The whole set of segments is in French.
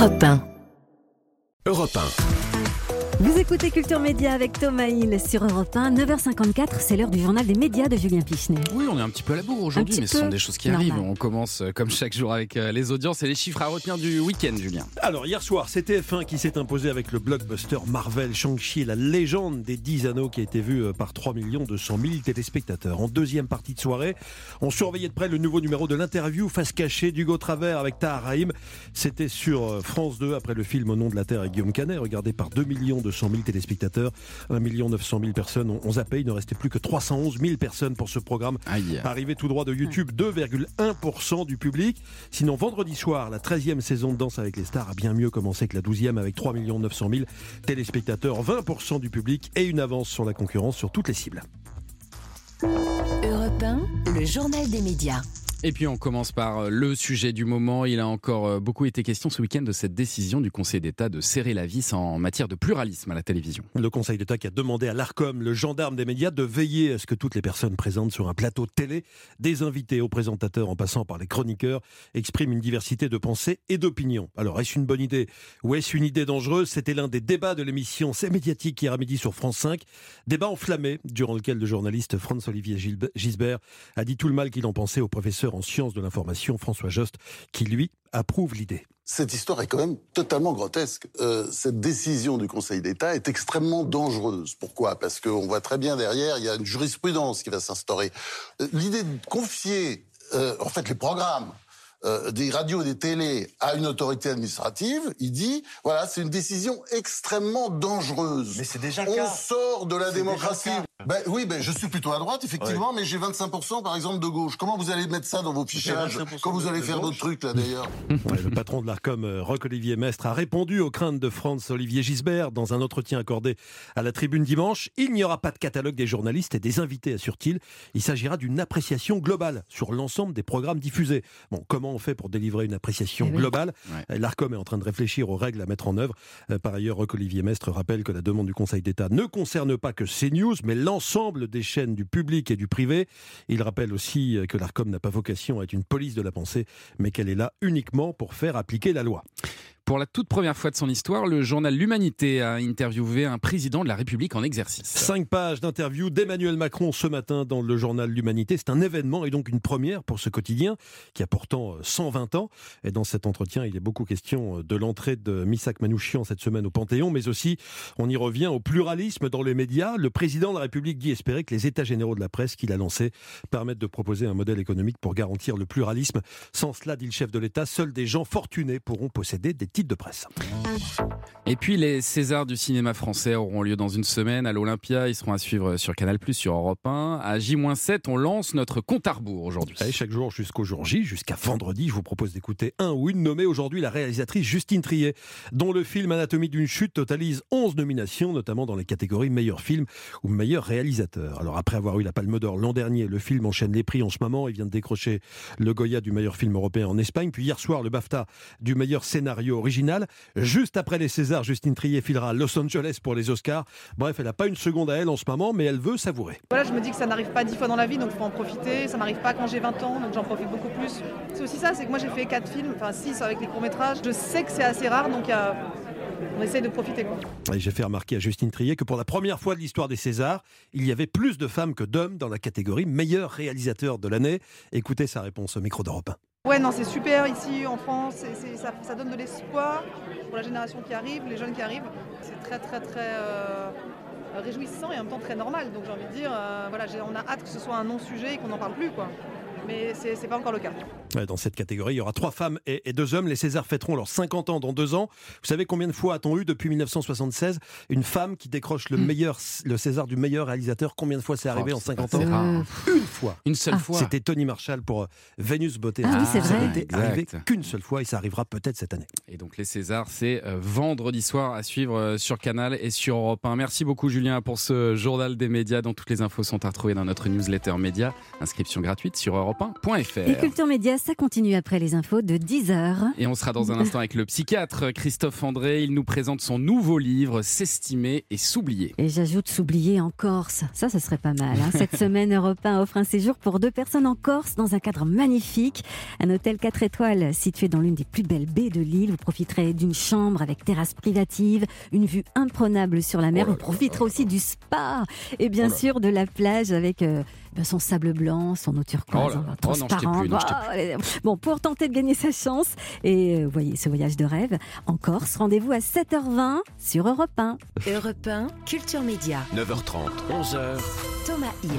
Europe 1. Europe 1. Vous écoutez Culture Média avec Thomas Hill sur Europe 1, 9h54, c'est l'heure du journal des médias de Julien Pichenet. Oui, on est un petit peu à la bourre aujourd'hui, mais ce sont des choses qui Normal. arrivent. On commence euh, comme chaque jour avec euh, les audiences et les chiffres à retenir du week-end, Julien. Alors, hier soir, c'est TF1 qui s'est imposé avec le blockbuster Marvel Shang-Chi et la légende des 10 anneaux qui a été vu euh, par 3 200 000 téléspectateurs. En deuxième partie de soirée, on surveillait de près le nouveau numéro de l'interview face cachée d'Hugo Travers avec Tahar Rahim. C'était sur France 2 après le film Au nom de la Terre avec Guillaume Canet, regardé par 2 200 000 téléspectateurs. 1 900 000 personnes ont, ont zappé. Il ne restait plus que 311 000 personnes pour ce programme Aïe. Arrivé tout droit de YouTube, 2,1% du public. Sinon, vendredi soir, la 13e saison de Danse avec les stars a bien mieux commencé que la 12e avec 3 900 000 téléspectateurs, 20% du public et une avance sur la concurrence sur toutes les cibles. Europe 1, le journal des médias. Et puis on commence par euh, le sujet du moment. Il a encore euh, beaucoup été question ce week-end de cette décision du Conseil d'État de serrer la vis en matière de pluralisme à la télévision. Le Conseil d'État qui a demandé à l'ARCOM, le gendarme des médias, de veiller à ce que toutes les personnes présentes sur un plateau de télé, des invités aux présentateurs en passant par les chroniqueurs, expriment une diversité de pensées et d'opinions. Alors, est-ce une bonne idée ou est-ce une idée dangereuse? C'était l'un des débats de l'émission C'est médiatique hier à midi sur France 5. Débat enflammé, durant lequel le journaliste Franz-Olivier Gisbert a dit tout le mal qu'il en pensait au professeur en sciences de l'information François Jost, qui lui approuve l'idée. Cette histoire est quand même totalement grotesque. Euh, cette décision du Conseil d'État est extrêmement dangereuse. Pourquoi? Parce qu'on voit très bien derrière, il y a une jurisprudence qui va s'instaurer. Euh, L'idée de confier, euh, en fait, les programmes euh, des radios et des télés à une autorité administrative, il dit, voilà, c'est une décision extrêmement dangereuse. Mais c'est déjà le On cas. sort de la démocratie. Ben, oui, ben, je suis plutôt à droite, effectivement, mais j'ai 25% par exemple de gauche. Comment vous allez mettre ça dans vos fichages 25% quand vous allez faire d'autres trucs là d'ailleurs Ouais, le patron de l'ARCOM, euh, Roch-Olivier Mestre, a répondu aux craintes de Franz-Olivier Gisbert dans un entretien accordé à la tribune dimanche. Il n'y aura pas de catalogue des journalistes et des invités, assure-t-il. Il s'agira d'une appréciation globale sur l'ensemble des programmes diffusés. Bon, comment on fait pour délivrer une appréciation Eh globale Ouais. Euh, L'ARCOM est en train de réfléchir aux règles à mettre en œuvre. Euh, Par ailleurs, Roch-Olivier Mestre rappelle que la demande du Conseil d'État ne concerne pas que CNews, mais l'ensemble des chaînes du public et du privé. Il rappelle aussi euh, que l'ARCOM n'a pas vocation à être une police de la pensée, mais qu'elle est là uniquement pour faire appliquer la loi. Pour la toute première fois de son histoire, le journal L'Humanité a interviewé un président de la République en exercice. Cinq pages d'interview d'Emmanuel Macron ce matin dans le journal L'Humanité. C'est un événement et donc une première pour ce quotidien qui a pourtant euh, 120 ans. Et dans cet entretien, il est beaucoup question euh, de l'entrée de Missak Manouchian cette semaine au Panthéon, mais aussi on y revient au pluralisme dans les médias. Le président de la République dit espérer que les états généraux de la presse qu'il a lancés permettent de proposer un modèle économique pour garantir le pluralisme. Sans cela, dit le chef de l'État, seuls des gens fortunés pourront posséder des titres de presse. Et puis les Césars du cinéma français auront lieu dans une semaine à l'Olympia. Ils seront à suivre sur Canal+, sur Europe 1. À J-7, on lance notre compte à rebours aujourd'hui. Allez, chaque jour jusqu'au jour J, jusqu'à vendredi, je vous propose d'écouter un ou une nommée aujourd'hui la réalisatrice Justine Triet, dont le film Anatomie d'une chute totalise 11 nominations, notamment dans les catégories meilleur film ou meilleur réalisateur. Alors après avoir eu la Palme d'Or l'an dernier, le film enchaîne les prix en ce moment. Il vient de décrocher le Goya du meilleur film européen en Espagne, puis hier soir le BAFTA du meilleur scénario original. Juste après les Césars, Justine Triet filera à Los Angeles pour les Oscars. Bref, elle n'a pas une seconde à elle en ce moment, mais elle veut savourer. Voilà, je me dis que ça n'arrive pas dix fois dans la vie, donc il faut en profiter. Ça m'arrive pas quand j'ai 20 ans, donc j'en profite beaucoup plus. C'est aussi ça, c'est que moi j'ai fait 4 films, enfin 6 avec les courts-métrages. Je sais que c'est assez rare, donc il y a- on essaye de profiter. J'ai fait remarquer à Justine Triet que pour la première fois de l'histoire des Césars, il y avait plus de femmes que d'hommes dans la catégorie meilleur réalisateur de l'année. Écoutez sa réponse au micro d'Europe 1. Ouais, non, c'est super ici en France, ça, donne de l'espoir pour la génération qui arrive, les jeunes qui arrivent. C'est très, très, très euh, réjouissant et en même temps très normal. Donc j'ai envie de dire, euh, voilà, on a hâte que ce soit un non-sujet et qu'on n'en parle plus. quoi. Mais c'est c'est pas encore le cas. Dans cette catégorie, il y aura trois femmes et, et deux hommes. Les Césars fêteront leurs 50 ans dans deux ans. Vous savez combien de fois a-t-on eu depuis 1976 une femme qui décroche le meilleur, le César du meilleur réalisateur? Combien de fois c'est arrivé Oh, en c'est 50 pas- ans? Rare. Euh, Une fois. Une seule Ah. fois. C'était Tony Marshall pour euh, Vénus Beauté. Ah oui, c'est Ça vrai. n'était Exact. arrivé qu'une seule fois et ça arrivera peut-être cette année. Et donc les Césars, c'est euh, vendredi soir à suivre euh, sur Canal et sur Europe 1. Merci beaucoup Julien pour ce journal des médias dont toutes les infos sont à retrouver dans notre newsletter média. Inscription gratuite sur europe europe1.fr. Et Culture Média, ça continue après les infos de 10h. Et on sera dans un instant avec le psychiatre Christophe André. Il nous présente son nouveau livre, S'estimer et s'oublier. Et j'ajoute s'oublier en Corse. Ça, ça serait pas mal. hein. Cette semaine, Europe 1 offre un séjour pour deux personnes en Corse dans un cadre magnifique. Un hôtel 4 étoiles situé dans l'une des plus belles baies de l'île. Vous profiterez d'une chambre avec terrasse privative, une vue imprenable sur la mer. Vous profiterez aussi du spa et bien sûr de la plage avec euh, son sable blanc, son eau turquoise, Oh hein. Oh non, transparent. plus, non, je t'ai Ah, allez, Bon, pour tenter de gagner sa chance et euh, voyez ce voyage de rêve en Corse, rendez-vous à 7h20 sur Europe 1. Europe 1, Culture Média. 9h30, 11h. Thomas Hill.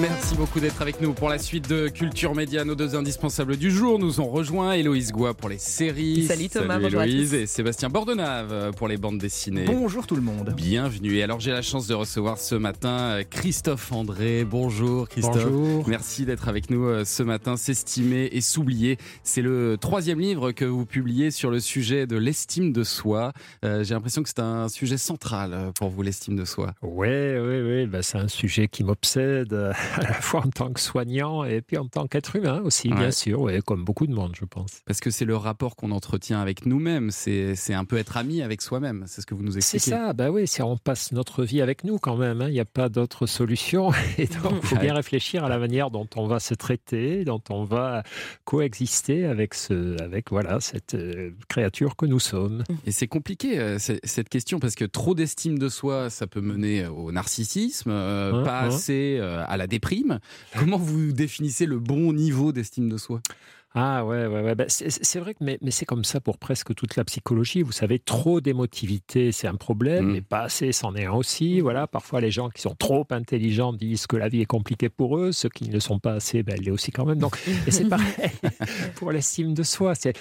Merci beaucoup d'être avec nous pour la suite de Culture Média. Nos deux indispensables du jour nous ont rejoint. Héloïse Goua pour les séries. Salut Thomas, bonjour à Héloïse. tous. Et Sébastien Bordenave pour les bandes dessinées. Bonjour tout le monde. Bienvenue. Et alors j'ai la chance de recevoir ce matin euh, Christophe André. Bonjour Christophe. Bonjour. Merci d'être avec nous euh, ce matin. S'estimer et s'oublier. C'est le troisième livre que vous publiez sur le sujet de l'estime de soi. Euh, j'ai l'impression que c'est un sujet central pour vous, l'estime de soi. Oui, oui, oui. Ben, c'est un sujet qui m'obsède euh, à la fois en tant que soignant et puis en tant qu'être humain aussi, Ouais. bien sûr, ouais, comme beaucoup de monde, je pense. Parce que c'est le rapport qu'on entretient avec nous-mêmes. C'est c'est un peu être ami avec soi-même. C'est ce que vous nous C'est expliquez. ça, ben oui, c'est on passe notre vie avec nous quand même. hein. Il n'y a pas d'autre solution. Et donc, il faut bien réfléchir à la manière dont on va se traiter, dont on va coexister avec, ce, avec voilà, cette euh, créature que nous sommes. Et c'est compliqué euh, c'est- cette question parce que trop d'estime de soi, ça peut mener au narcissisme, euh, Hein, pas assez euh, à la déprime. Comment vous définissez le bon niveau d'estime de soi? Ah ouais, ouais, ouais. Ben, c'est vrai que mais, mais c'est comme ça pour presque toute la psychologie. Vous savez, trop d'émotivité, c'est un problème, Mm. mais pas assez, c'en est un aussi. Voilà, parfois les gens qui sont trop intelligents disent que la vie est compliquée pour eux. Ceux qui ne le sont pas assez, ben, elle l'est aussi quand même. Donc, et c'est pareil pour l'estime de soi. C'est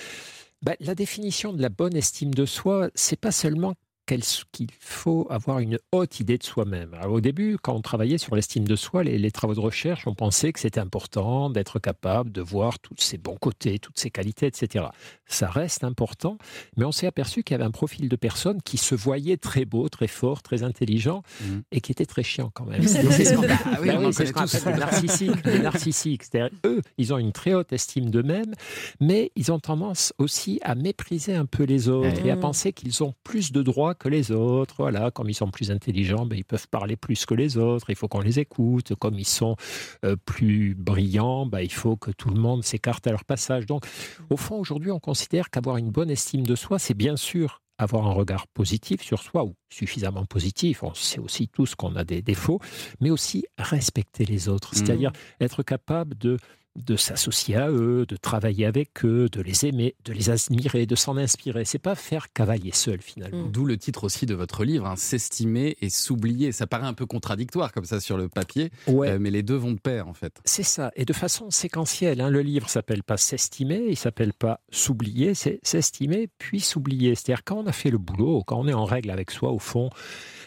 ben, la définition de la bonne estime de soi, c'est pas seulement qu'il faut avoir une haute idée de soi-même. Au début, quand on travaillait sur l'estime de soi, les, les travaux de recherche, on pensait que c'était important d'être capable de voir tous ses bons côtés, toutes ses qualités, etc. Ça reste important, mais on s'est aperçu qu'il y avait un profil de personnes qui se voyaient très beau, très fort, très intelligent, Mhm. et qui étaient très chiants quand même. C'est ce qu'on Ah oui, bah ce qu'on appelle les narcissiques. Les narcissiques. C'est-à-dire, eux, ils ont une très haute estime d'eux-mêmes, mais ils ont tendance aussi à mépriser un peu les autres et à penser qu'ils ont plus de droits que les autres. Voilà, comme ils sont plus intelligents, ben, ils peuvent parler plus que les autres. Il faut qu'on les écoute. Comme ils sont euh, plus brillants, ben, il faut que tout le monde s'écarte à leur passage. Donc, au fond, aujourd'hui, on considère qu'avoir une bonne estime de soi, c'est bien sûr avoir un regard positif sur soi ou suffisamment positif. On sait aussi tous qu'on a des défauts, mais aussi respecter les autres, Mhm. c'est-à-dire être capable de de s'associer à eux, de travailler avec eux, de les aimer, de les admirer, de s'en inspirer. C'est pas faire cavalier seul finalement. D'où le titre aussi de votre livre, hein, S'estimer et s'oublier. Ça paraît un peu contradictoire comme ça sur le papier, Ouais. euh, mais les deux vont de pair en fait. C'est ça, et de façon séquentielle. hein. Le livre s'appelle pas s'estimer, il s'appelle pas s'oublier, c'est s'estimer puis s'oublier. C'est-à-dire quand on a fait le boulot, quand on est en règle avec soi, au fond,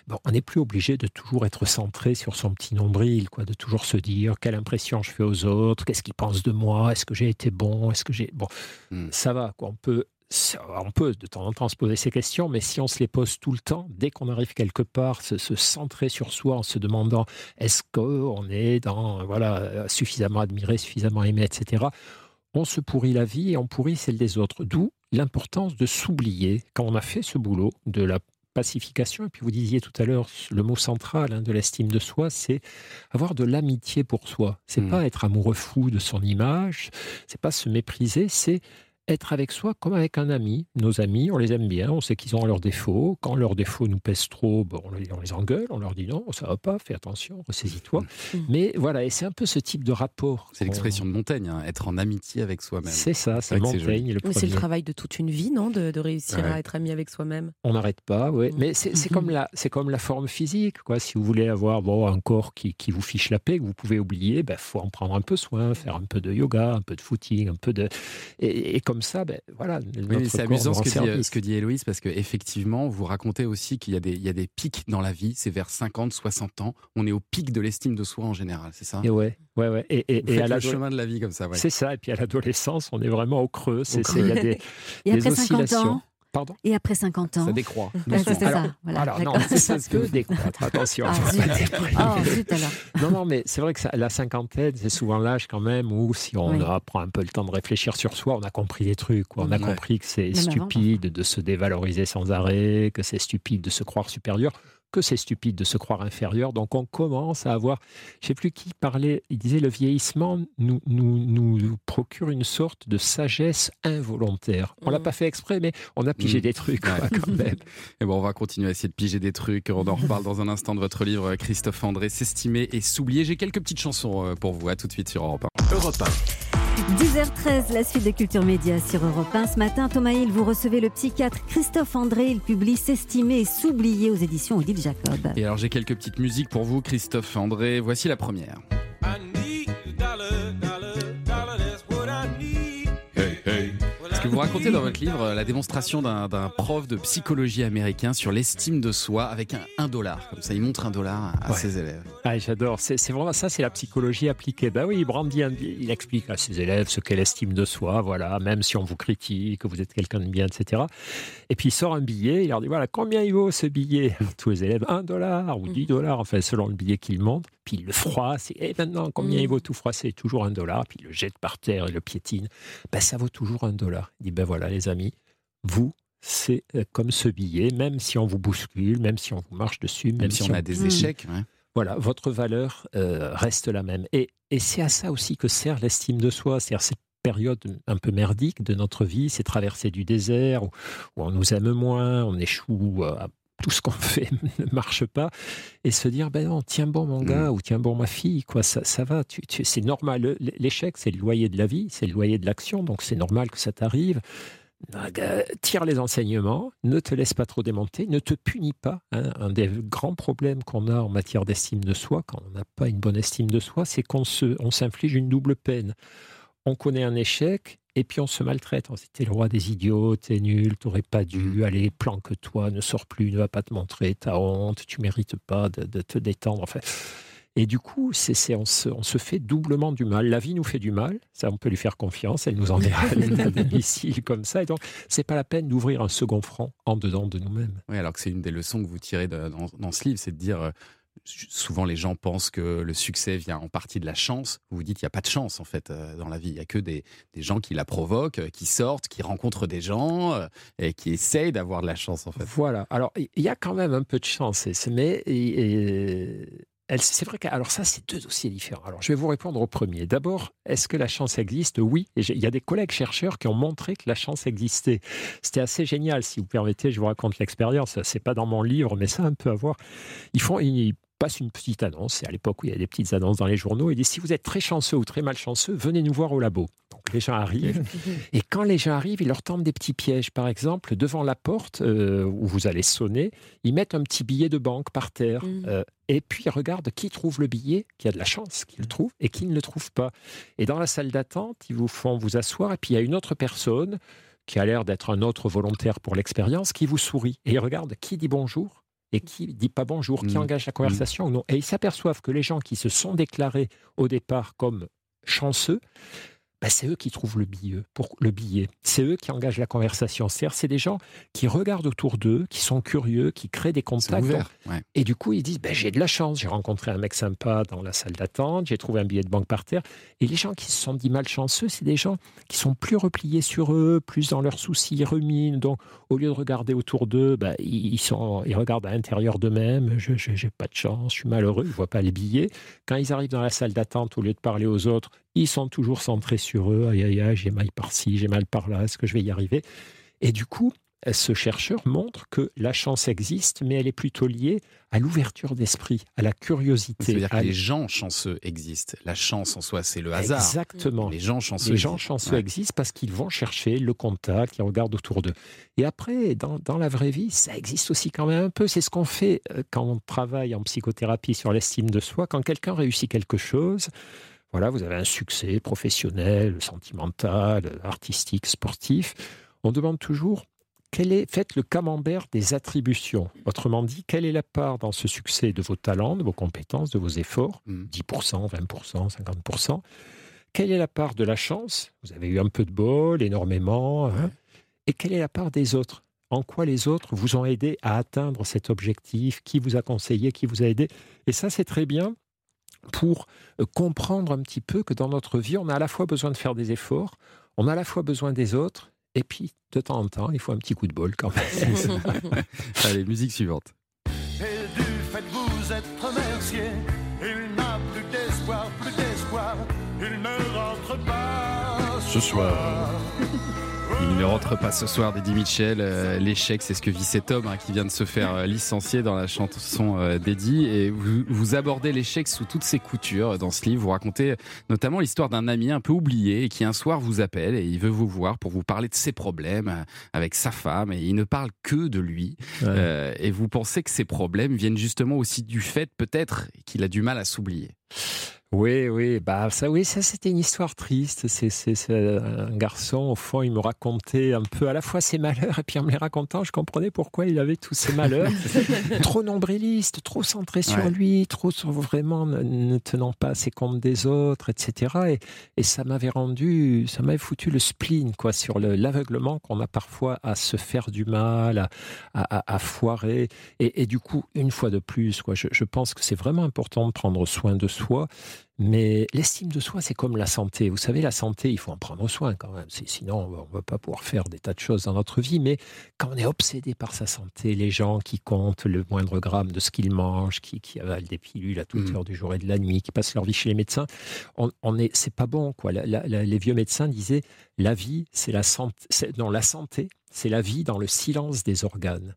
bon, on n'est plus obligé de toujours être centré sur son petit nombril, quoi, de toujours se dire quelle impression je fais aux autres, qu'est-ce qu'ils pensent de moi, est-ce que j'ai été bon, est-ce que j'ai bon, Hmm. ça va, quoi. On peut ça- on peut de temps en temps se poser ces questions, mais si on se les pose tout le temps, dès qu'on arrive quelque part, se, se centrer sur soi en se demandant est-ce qu'on est dans voilà euh, suffisamment admiré, suffisamment aimé, etc. On se pourrit la vie et on pourrit celle des autres. D'où l'importance de s'oublier quand on a fait ce boulot de la pacification. Et puis vous disiez tout à l'heure le mot central hein, de l'estime de soi, c'est avoir de l'amitié pour soi. C'est Mm. pas être amoureux fou de son image, c'est pas se mépriser, c'est être avec soi comme avec un ami. Nos amis, on les aime bien, on sait qu'ils ont leurs défauts. Quand leurs défauts nous pèsent trop, bon, on, les, on les engueule, on leur dit non, ça va pas, fais attention, ressaisis-toi. Mm. Mais voilà, et c'est un peu ce type de rapport. C'est l'expression de Montaigne, hein, être en amitié avec soi-même. C'est ça, c'est. Montaigne le Mais c'est le travail de toute une vie, non de, de réussir Ouais. à être ami avec soi-même. On n'arrête pas, oui. Mm. Mais c'est comme, la- c'est comme la forme physique. Quoi. Si vous voulez avoir bon, un corps qui, qui vous fiche la paix, que vous pouvez oublier, il ben, faut en prendre un peu soin, faire un peu de yoga, un peu de footing, un peu de. Et, et comme ça, ben, voilà. Oui, c'est amusant ce que, dit, service. ce que dit Héloïse, parce qu'effectivement, vous racontez aussi qu'il y, a des- il y a des pics dans la vie, c'est vers 50, 60 ans, on est au pic de l'estime de soi en général, c'est ça? Et ouais, ouais, ouais. Et, et, Vous et faites à le chemin de la vie comme ça, ouais. C'est ça. Et puis à l'adolescence, on est vraiment au creux. C'est, creux. c'est- il y a des, Et des après 50 oscillations. ans Pardon Et après 50 ans Ça décroît. Ah, c'est ça, alors, voilà, alors non, ça peut décroître, attention. Ah, zut. Oh, zut alors. Non, non, mais c'est vrai que ça- la cinquantaine, c'est souvent l'âge quand même où si on Oui. prend un peu le temps de réfléchir sur soi, on a compris des trucs. quoi. On a Ouais. compris que c'est stupide de se dévaloriser sans arrêt, que c'est stupide de se croire supérieur, que c'est stupide de se croire inférieur. Donc on commence à avoir, je ne sais plus qui parlait, il disait le vieillissement nous, nous, nous procure une sorte de sagesse involontaire. On l'a Mm. pas fait exprès, mais on a pigé Mm. des trucs Ouais. quoi, quand même. Et bon, on va continuer à essayer de piger des trucs. On en reparle dans un instant de votre livre, Christophe André, S'estimer et s'oublier. J'ai quelques petites chansons euh, pour vous. À tout de suite sur Europe 1. Europe 10h13, la suite de Culture Média sur Europe 1. Ce matin, Thomas Hill, vous recevez le psychiatre Christophe André. Il publie S'estimer et s'oublier aux éditions Odile Jacob. Et alors, j'ai quelques petites musiques pour vous, Christophe André. Voici la première. Vous racontez dans votre livre euh, la démonstration d'un prof de psychologie américain sur l'estime de soi avec un, un dollar. Comme ça, il montre un dollar à Ouais. ses élèves. Ah, j'adore. C'est vraiment ça, c'est la psychologie appliquée. Ben oui, il brandit, un- il explique à ses élèves ce qu'est l'estime de soi, voilà, même si on vous critique, que vous êtes quelqu'un de bien, etc. Et puis il sort un billet, il leur dit voilà, combien il vaut ce billet? Tous les élèves, un dollar ou 10 dollars, enfin, selon le billet qu'il montre. Puis il le froisse, et maintenant, combien Mm. il vaut tout froisser Toujours un dollar. Puis il le jette par terre et le piétine. Ben, ça vaut toujours un dollar. Il dit ben voilà, les amis, vous, c'est euh, comme ce billet, même si on vous bouscule, même si on vous marche dessus, même, Même si on a des échecs. ouais. voilà, votre valeur euh, reste la même. Et, et c'est à ça aussi que sert l'estime de soi, c'est-à-dire cette période un peu merdique de notre vie, ces traversées du désert où, où on nous aime moins, on échoue, euh, tout ce qu'on fait ne marche pas, et se dire ben non, tiens bon mon gars ou tiens bon ma fille, quoi, ça, ça va, tu, tu- c'est normal. L'échec, c'est le loyer de la vie, c'est le loyer de l'action, donc c'est normal que ça t'arrive. Euh, Tire les enseignements, ne te laisse pas trop démonter, ne te punis pas. hein. Un des grands problèmes qu'on a en matière d'estime de soi, quand on n'a pas une bonne estime de soi, c'est qu'on se, on s'inflige une double peine. On connaît un échec et puis on se maltraite. C'était le roi des idiots, t'es nul, t'aurais pas dû, allez, planque-toi, ne sors plus, ne va pas te montrer, t'as honte, tu mérites pas de, de te détendre. Enfin, et du coup, c'est, c'est- on, se, on se fait doublement du mal. La vie nous fait du mal, ça on peut lui faire confiance, elle nous enverra à l'état de missile comme ça. Et donc, c'est pas la peine d'ouvrir un second front en dedans de nous-mêmes. Oui, alors que c'est une des leçons que vous tirez de- dans, dans ce livre, c'est de dire. Souvent, les gens pensent que le succès vient en partie de la chance. Vous vous dites qu'il n'y a pas de chance, en fait, euh, dans la vie. Il n'y a que des, des gens qui la provoquent, euh, qui sortent, qui rencontrent des gens euh, et qui essayent d'avoir de la chance, en fait. Voilà. Alors, il y a quand même un peu de chance, mais c'est vrai que alors ça, c'est deux dossiers différents. Alors, je vais vous répondre au premier. D'abord, est-ce que la chance existe? Oui. Et il y a des collègues chercheurs qui ont montré que la chance existait. C'était assez génial. Si vous permettez, je vous raconte l'expérience. C'est pas dans mon livre, mais ça a un peu à voir. Ils font, passent une petite annonce. C'est à l'époque où il y a des petites annonces dans les journaux. Ils disent si vous êtes très chanceux ou très malchanceux, venez nous voir au labo. Donc les gens arrivent. Et quand les gens arrivent, ils leur tendent des petits pièges. Par exemple, devant la porte euh, où vous allez sonner, ils mettent un petit billet de banque par terre. Mm. Euh, et puis ils regardent qui trouve le billet, qui a de la chance, qui le trouve, et qui ne le trouve pas. Et dans la salle d'attente, ils vous font vous asseoir. Et puis il y a une autre personne qui a l'air d'être un autre volontaire pour l'expérience, qui vous sourit. Et ils regardent qui dit bonjour et qui dit pas bonjour, qui Mm. engage la conversation ou non. Et ils s'aperçoivent que les gens qui se sont déclarés au départ comme chanceux, ben, c'est eux qui trouvent le billet, pour le billet. C'est eux qui engagent la conversation. C'est-à-dire, c'est des gens qui regardent autour d'eux, qui sont curieux, qui créent des contacts. ouvert. ouais. Et du coup, ils disent ben, J'ai de la chance, j'ai rencontré un mec sympa dans la salle d'attente, j'ai trouvé un billet de banque par terre. Et les gens qui se sont dit malchanceux, c'est des gens qui sont plus repliés sur eux, plus dans leurs soucis, ils ruminent. Donc, au lieu de regarder autour d'eux, ils, ils sont, ils regardent à l'intérieur d'eux-mêmes Je n'ai pas de chance, je suis malheureux, ils ne voient pas les billets. Quand ils arrivent dans la salle d'attente, au lieu de parler aux autres, ils sont toujours centrés sur eux Aïe, aïe, aïe, j'ai mal par-ci, j'ai mal par-là, est-ce que je vais y arriver? Et du coup, ce chercheur montre que la chance existe, mais elle est plutôt liée à l'ouverture d'esprit, à la curiosité. Ça veut dire que les gens chanceux existent. La chance en soi, c'est le hasard. Exactement. Les gens chanceux. Les gens existent. chanceux Ouais. existent parce qu'ils vont chercher le contact, ils regardent autour d'eux. Et après, dans, dans la vraie vie, ça existe aussi quand même un peu. C'est ce qu'on fait euh, quand on travaille en psychothérapie sur l'estime de soi. Quand quelqu'un réussit quelque chose, voilà, vous avez un succès professionnel, sentimental, artistique, sportif, on demande toujours quel est, faites le camembert des attributions. Autrement dit, quelle est la part dans ce succès de vos talents, de vos compétences, de vos efforts Mm. 10%, 20%, 50%. Quelle est la part de la chance? Vous avez eu un peu de bol, énormément. hein. Et quelle est la part des autres? En quoi les autres vous ont aidé à atteindre cet objectif, qui vous a conseillé, qui vous a aidé? Et ça, c'est très bien pour euh, comprendre un petit peu que dans notre vie, on a à la fois besoin de faire des efforts, on a à la fois besoin des autres, et puis de temps en temps, il faut un petit coup de bol quand même. Allez, musique suivante. Et du fait de vous être remercié, il n'a plus d'espoir, plus d'espoir, il ne rentre pas Ce soir. Il ne rentre pas ce soir d'Eddie Mitchell. Euh, L'échec, c'est ce que vit cet homme hein, qui vient de se faire euh, licencier dans la chanson euh, d'Eddie. Et vous, vous abordez l'échec sous toutes ses coutures dans ce livre. Vous racontez notamment l'histoire d'un ami un peu oublié et qui un soir vous appelle et il veut vous voir pour vous parler de ses problèmes euh, avec sa femme. Et il ne parle que de lui. Ouais. Euh, et vous pensez que ces problèmes viennent justement aussi du fait peut-être qu'il a du mal à s'oublier. Oui, oui, bah ça, oui, ça c'était une histoire triste. C'est, c'est un garçon, au fond, il me racontait un peu à la fois ses malheurs et puis en me les racontant, je comprenais pourquoi il avait tous ces malheurs. trop nombriliste, trop centré sur Ouais. lui, trop sur vraiment ne, tenant pas assez compte des autres, etc. Et, et ça m'avait rendu, ça m'avait foutu le spleen, quoi, sur le- l'aveuglement qu'on a parfois à se faire du mal, à, à- à- à foirer. Et, et du coup, une fois de plus, quoi, je, je pense que c'est vraiment important de prendre soin de soi. Mais l'estime de soi, c'est comme la santé. Vous savez, la santé, il faut en prendre soin quand même. Sinon, on ne va pas pouvoir faire des tas de choses dans notre vie. Mais quand on est obsédé par sa santé, les gens qui comptent le moindre gramme de ce qu'ils mangent, qui, qui avalent des pilules à toute Mhm. heure du jour et de la nuit, qui passent leur vie chez les médecins, on, on est, c'est pas bon. Quoi. La- la- la- les vieux médecins disaient la vie, c'est la santé. c'est- Non, la santé, c'est la vie dans le silence des organes.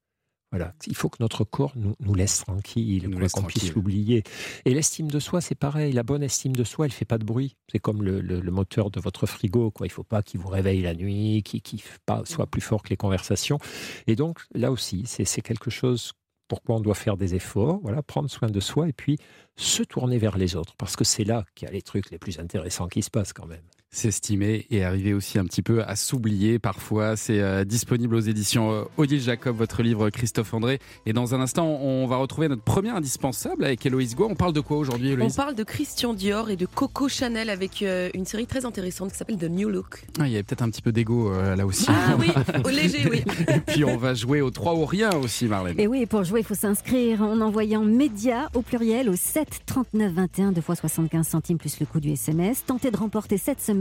Voilà. Il faut que notre corps nous, nous laisse tranquille, qu'on puisse l'oublier. Et l'estime de soi, c'est pareil. La bonne estime de soi, elle fait pas de bruit. C'est comme le, le- le moteur de votre frigo. Quoi. Il faut pas qu'il vous réveille la nuit, qu'il pas- soit plus fort que les conversations. Et donc, là aussi, c'est c'est quelque chose pourquoi on doit faire des efforts, voilà, prendre soin de soi et puis se tourner vers les autres. Parce que c'est là qu'il y a les trucs les plus intéressants qui se passent quand même. S'estimer et arriver aussi un petit peu à s'oublier parfois. C'est euh, disponible aux éditions euh, Odile Jacob, votre livre Christophe André. Et dans un instant, on va retrouver notre premier indispensable avec Héloïse Goua. On parle de quoi aujourd'hui, On Héloïse? parle de Christian Dior et de Coco Chanel avec euh, une série très intéressante qui s'appelle The New Look. Ah, Il y avait peut-être un petit peu d'ego euh, là aussi. Ah oui, au léger, oui. Et puis on va jouer au 3 ou rien aussi, Marlène. Et oui, pour jouer, il faut s'inscrire en envoyant média au pluriel au 7 39 21, 2 fois 75 centimes plus le coût du SMS. Tentez de remporter cette semaine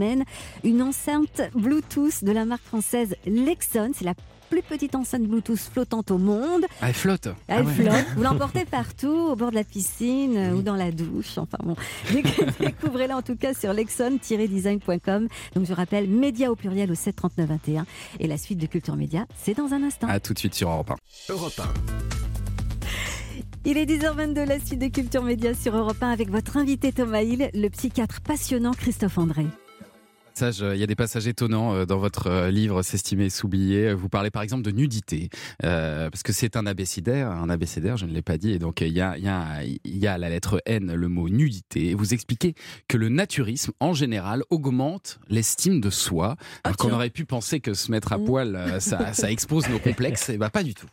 une enceinte Bluetooth de la marque française Lexon. C'est la plus petite enceinte Bluetooth flottante au monde. Ah, elle flotte. Elle Ah ouais. flotte. Vous l'emportez partout, au bord de la piscine euh, ou dans la douche. Enfin bon, découvrez-la en tout cas sur lexon-design.com. Donc je rappelle, média au pluriel au 7 39 21. Et la suite de Culture Média, c'est dans un instant. À tout de suite sur Europe 1. Europe Il est 10h22, la suite de Culture Média sur Europe 1 avec votre invité Thomas Hill, le psychiatre passionnant Christophe André. Euh, Il y a des passages étonnants euh, dans votre euh, livre S'estimer et s'oublier. Vous parlez par exemple de nudité, euh, parce que c'est un abécédaire, un je ne l'ai pas dit, et donc il y a, il y, a, il y a à la lettre N le mot nudité. Et vous expliquez que le naturisme, en général, augmente l'estime de soi, alors qu'on aurait pu penser que se mettre à Mm. poil, ça, ça expose nos complexes, et bah pas du tout.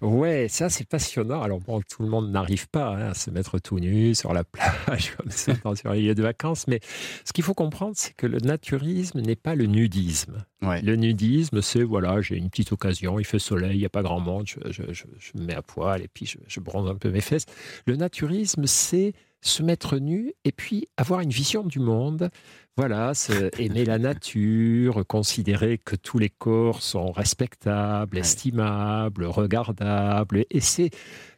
Ouais, ça c'est passionnant. Alors bon, tout le monde n'arrive pas hein, à se mettre tout nu sur la plage comme ça dans un lieu de vacances, mais ce qu'il faut comprendre, c'est que le naturisme n'est pas le nudisme. Ouais. Le nudisme, c'est voilà, j'ai une petite occasion, il fait soleil, il n'y a pas grand monde, je, je- je- je me mets à poil et puis je, je bronze un peu mes fesses. Le naturisme, c'est se mettre nu et puis avoir une vision du monde. Voilà, aimer la nature, considérer que tous les corps sont respectables, estimables, regardables. Et c'est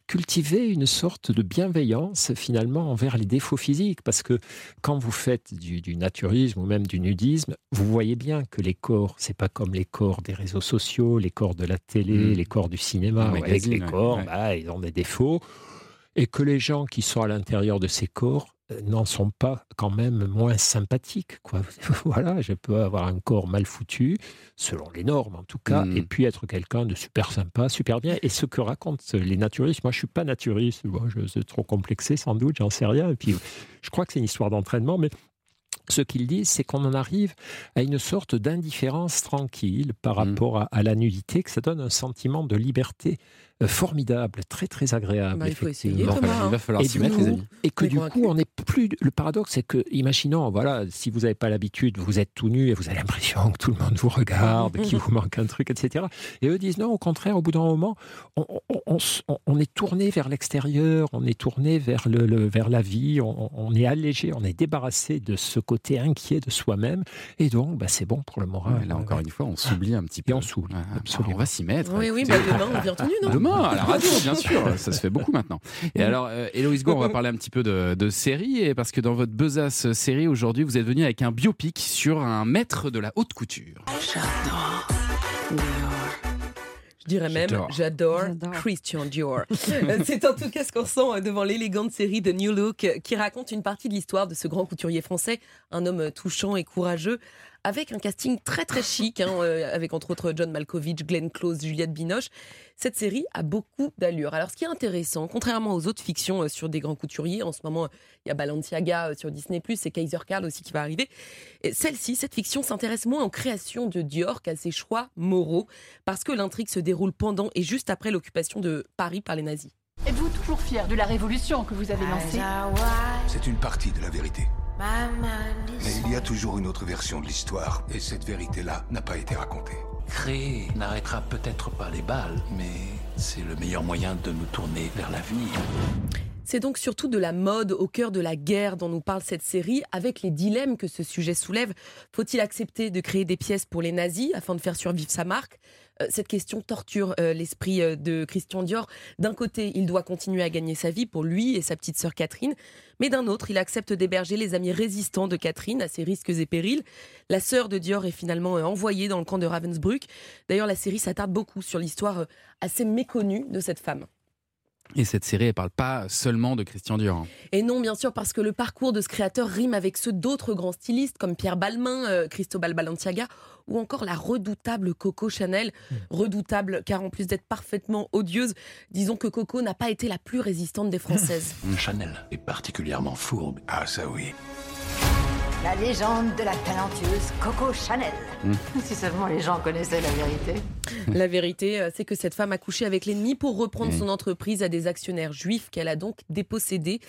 cultiver une sorte de bienveillance finalement envers les défauts physiques. Parce que quand vous faites du, du naturisme ou même du nudisme, vous voyez bien que les corps, c'est pas comme les corps des réseaux sociaux, les corps de la télé, Mm. les corps du cinéma. Avec les corps, ouais. bah, ils ont des défauts. Et que les gens qui sont à l'intérieur de ces corps euh, n'en sont pas quand même moins sympathiques. Quoi. voilà, je peux avoir un corps mal foutu, selon les normes en tout cas, et puis être quelqu'un de super sympa, super bien. Et ce que racontent les naturistes, moi je suis pas naturiste, bon, je suis trop complexé sans doute, j'en sais rien. Et puis je crois que c'est une histoire d'entraînement, mais ce qu'ils disent, c'est qu'on en arrive à une sorte d'indifférence tranquille par Mm. rapport à, à la nudité, que ça donne un sentiment de liberté euh, formidable, très très agréable. Bah, il faut essayer, effectivement. Thomas, hein. Il va falloir s'y mettre, coup- les amis. Et que du coup, on n'est plus. Le paradoxe, c'est que, imaginons, voilà, si vous n'avez pas l'habitude, vous êtes tout nu et vous avez l'impression que tout le monde vous regarde, qu'il vous manque un truc, etc. Et eux disent non, au contraire, au bout d'un moment, on, on- on s- on- on est tourné vers l'extérieur, on est tourné vers, le, le- vers la vie, on, on est allégé, on est débarrassé de ce côté inquiet de soi-même. Et donc, bah, c'est bon pour le moral. Ouais, là, encore une fois, on s'oublie un petit peu. Et on s'oublie, Ouais, absolument. On va s'y mettre. Oui, oui, bah demain, on vient tout nu, non? Demain, à la radio, bien sûr. Ça se fait beaucoup maintenant. Et alors, euh, Héloïse Gour, on va parler un petit peu de, de série. Et parce que dans votre besace série, aujourd'hui, vous êtes venu avec un biopic sur un maître de la haute couture. Je dirais même, J'adore. j'adore J'adore. Christian Dior. Euh, C'est en tout cas ce qu'on ressent euh, devant l'élégante série de New Look euh, qui raconte une partie de l'histoire de ce grand couturier français, un homme touchant et courageux, avec un casting très très chic, hein, euh, avec entre autres John Malkovich, Glenn Close, Juliette Binoche. Cette série a beaucoup d'allure. Alors ce qui est intéressant, contrairement aux autres fictions euh, sur des grands couturiers, en ce moment il y a Balenciaga euh, sur Disney+, et Kaiser Karl aussi qui va arriver, Celle-ci, cette fiction s'intéresse moins aux créations de Dior qu'à ses choix moraux, parce que l'intrigue se déroule pendant et juste après l'occupation de Paris par les nazis. Êtes-vous toujours fier de la révolution que vous avez lancée C'est une partie de la vérité. Mais il y a toujours une autre version de l'histoire, et cette vérité-là n'a pas été racontée. Créer n'arrêtera peut-être pas les balles, mais c'est le meilleur moyen de nous tourner vers l'avenir. C'est donc surtout de la mode au cœur de la guerre dont nous parle cette série, avec les dilemmes que ce sujet soulève. Faut-il accepter de créer des pièces pour les nazis afin de faire survivre sa marque? Cette question torture euh, l'esprit euh, de Christian Dior. D'un côté, il doit continuer à gagner sa vie pour lui et sa petite sœur Catherine, mais d'un autre, il accepte d'héberger les amis résistants de Catherine à ses risques et périls. La sœur de Dior est finalement euh, envoyée dans le camp de Ravensbrück. D'ailleurs, la série s'attarde beaucoup sur l'histoire euh, assez méconnue de cette femme. Et cette série, elle parle pas seulement de Christian Dior. hein. Et non, bien sûr, parce que le parcours de ce créateur rime avec ceux d'autres grands stylistes comme Pierre Balmain, euh, Cristobal Balenciaga ou encore la redoutable Coco Chanel. Redoutable car en plus d'être parfaitement odieuse, disons que Coco n'a pas été la plus résistante des Françaises. Chanel est particulièrement fourbe. Ah, ça oui. La légende de la talentueuse Coco Chanel. Mm. Si seulement les gens connaissaient la vérité. La vérité, euh, c'est que cette femme a couché avec l'ennemi pour reprendre Oui. son entreprise à des actionnaires juifs qu'elle a donc dépossédés.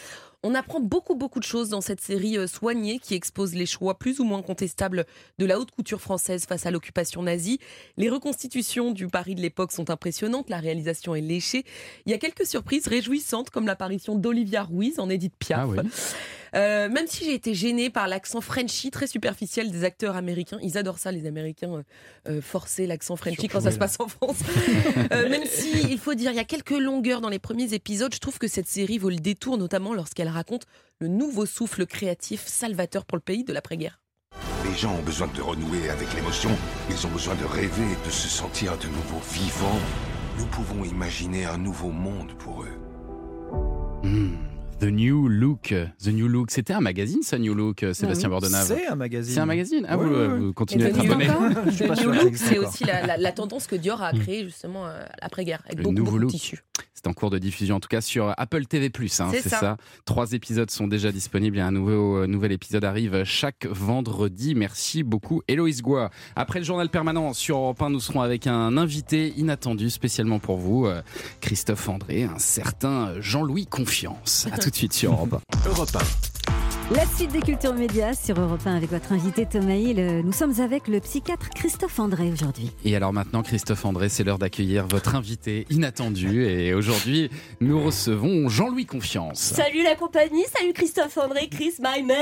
On apprend beaucoup, beaucoup de choses dans cette série euh, soignée qui expose les choix plus ou moins contestables de la haute couture française face à l'occupation nazie. Les reconstitutions du Paris de l'époque sont impressionnantes, la réalisation est léchée. Il y a quelques surprises réjouissantes comme l'apparition d'Olivia Ruiz en Edith Piaf. Ah oui. Euh, même si j'ai été gênée par l'accent Frenchy très superficiel des acteurs américains, ils adorent ça, les Américains, euh, forcer l'accent Frenchy quand ça se passe en France. Euh, même si, il faut dire, il y a quelques longueurs dans les premiers épisodes, je trouve que cette série vaut le détour, notamment lorsqu'elle raconte le nouveau souffle créatif salvateur pour le pays de l'après-guerre. Les gens ont besoin de renouer avec l'émotion. Ils ont besoin de rêver, de se sentir de nouveau vivants. Nous pouvons imaginer un nouveau monde pour eux. Hmm. The New Look. The New Look. C'était un magazine, ça, New Look, euh, Sébastien Bordenave C'est un magazine. C'est un magazine Ah, vous, ouais. continuez à être The New abonné The New Look, c'est aussi la, la- la tendance que Dior a créée justement euh, l'après-guerre, avec Le beaucoup, nouveau beaucoup de tissus. C'est en cours de diffusion, en tout cas sur Apple TV+. Hein, C'est ça. ça. Trois épisodes sont déjà disponibles et un nouveau, euh, nouvel épisode arrive chaque vendredi. Merci beaucoup, Héloïse Goua. Après le journal permanent sur Europe 1, nous serons avec un invité inattendu spécialement pour vous, euh, Christophe André, un certain Jean-Louis Confiance. À tout de suite sur Europe 1. Europe La suite des cultures médias sur Europe 1 avec votre invité Thomas Hill. Nous sommes avec le psychiatre Christophe André aujourd'hui. Et alors maintenant, Christophe André, c'est l'heure d'accueillir votre invité inattendu. Et aujourd'hui, nous recevons Jean-Louis Confiance. Salut la compagnie, salut Christophe André, Chris My Man,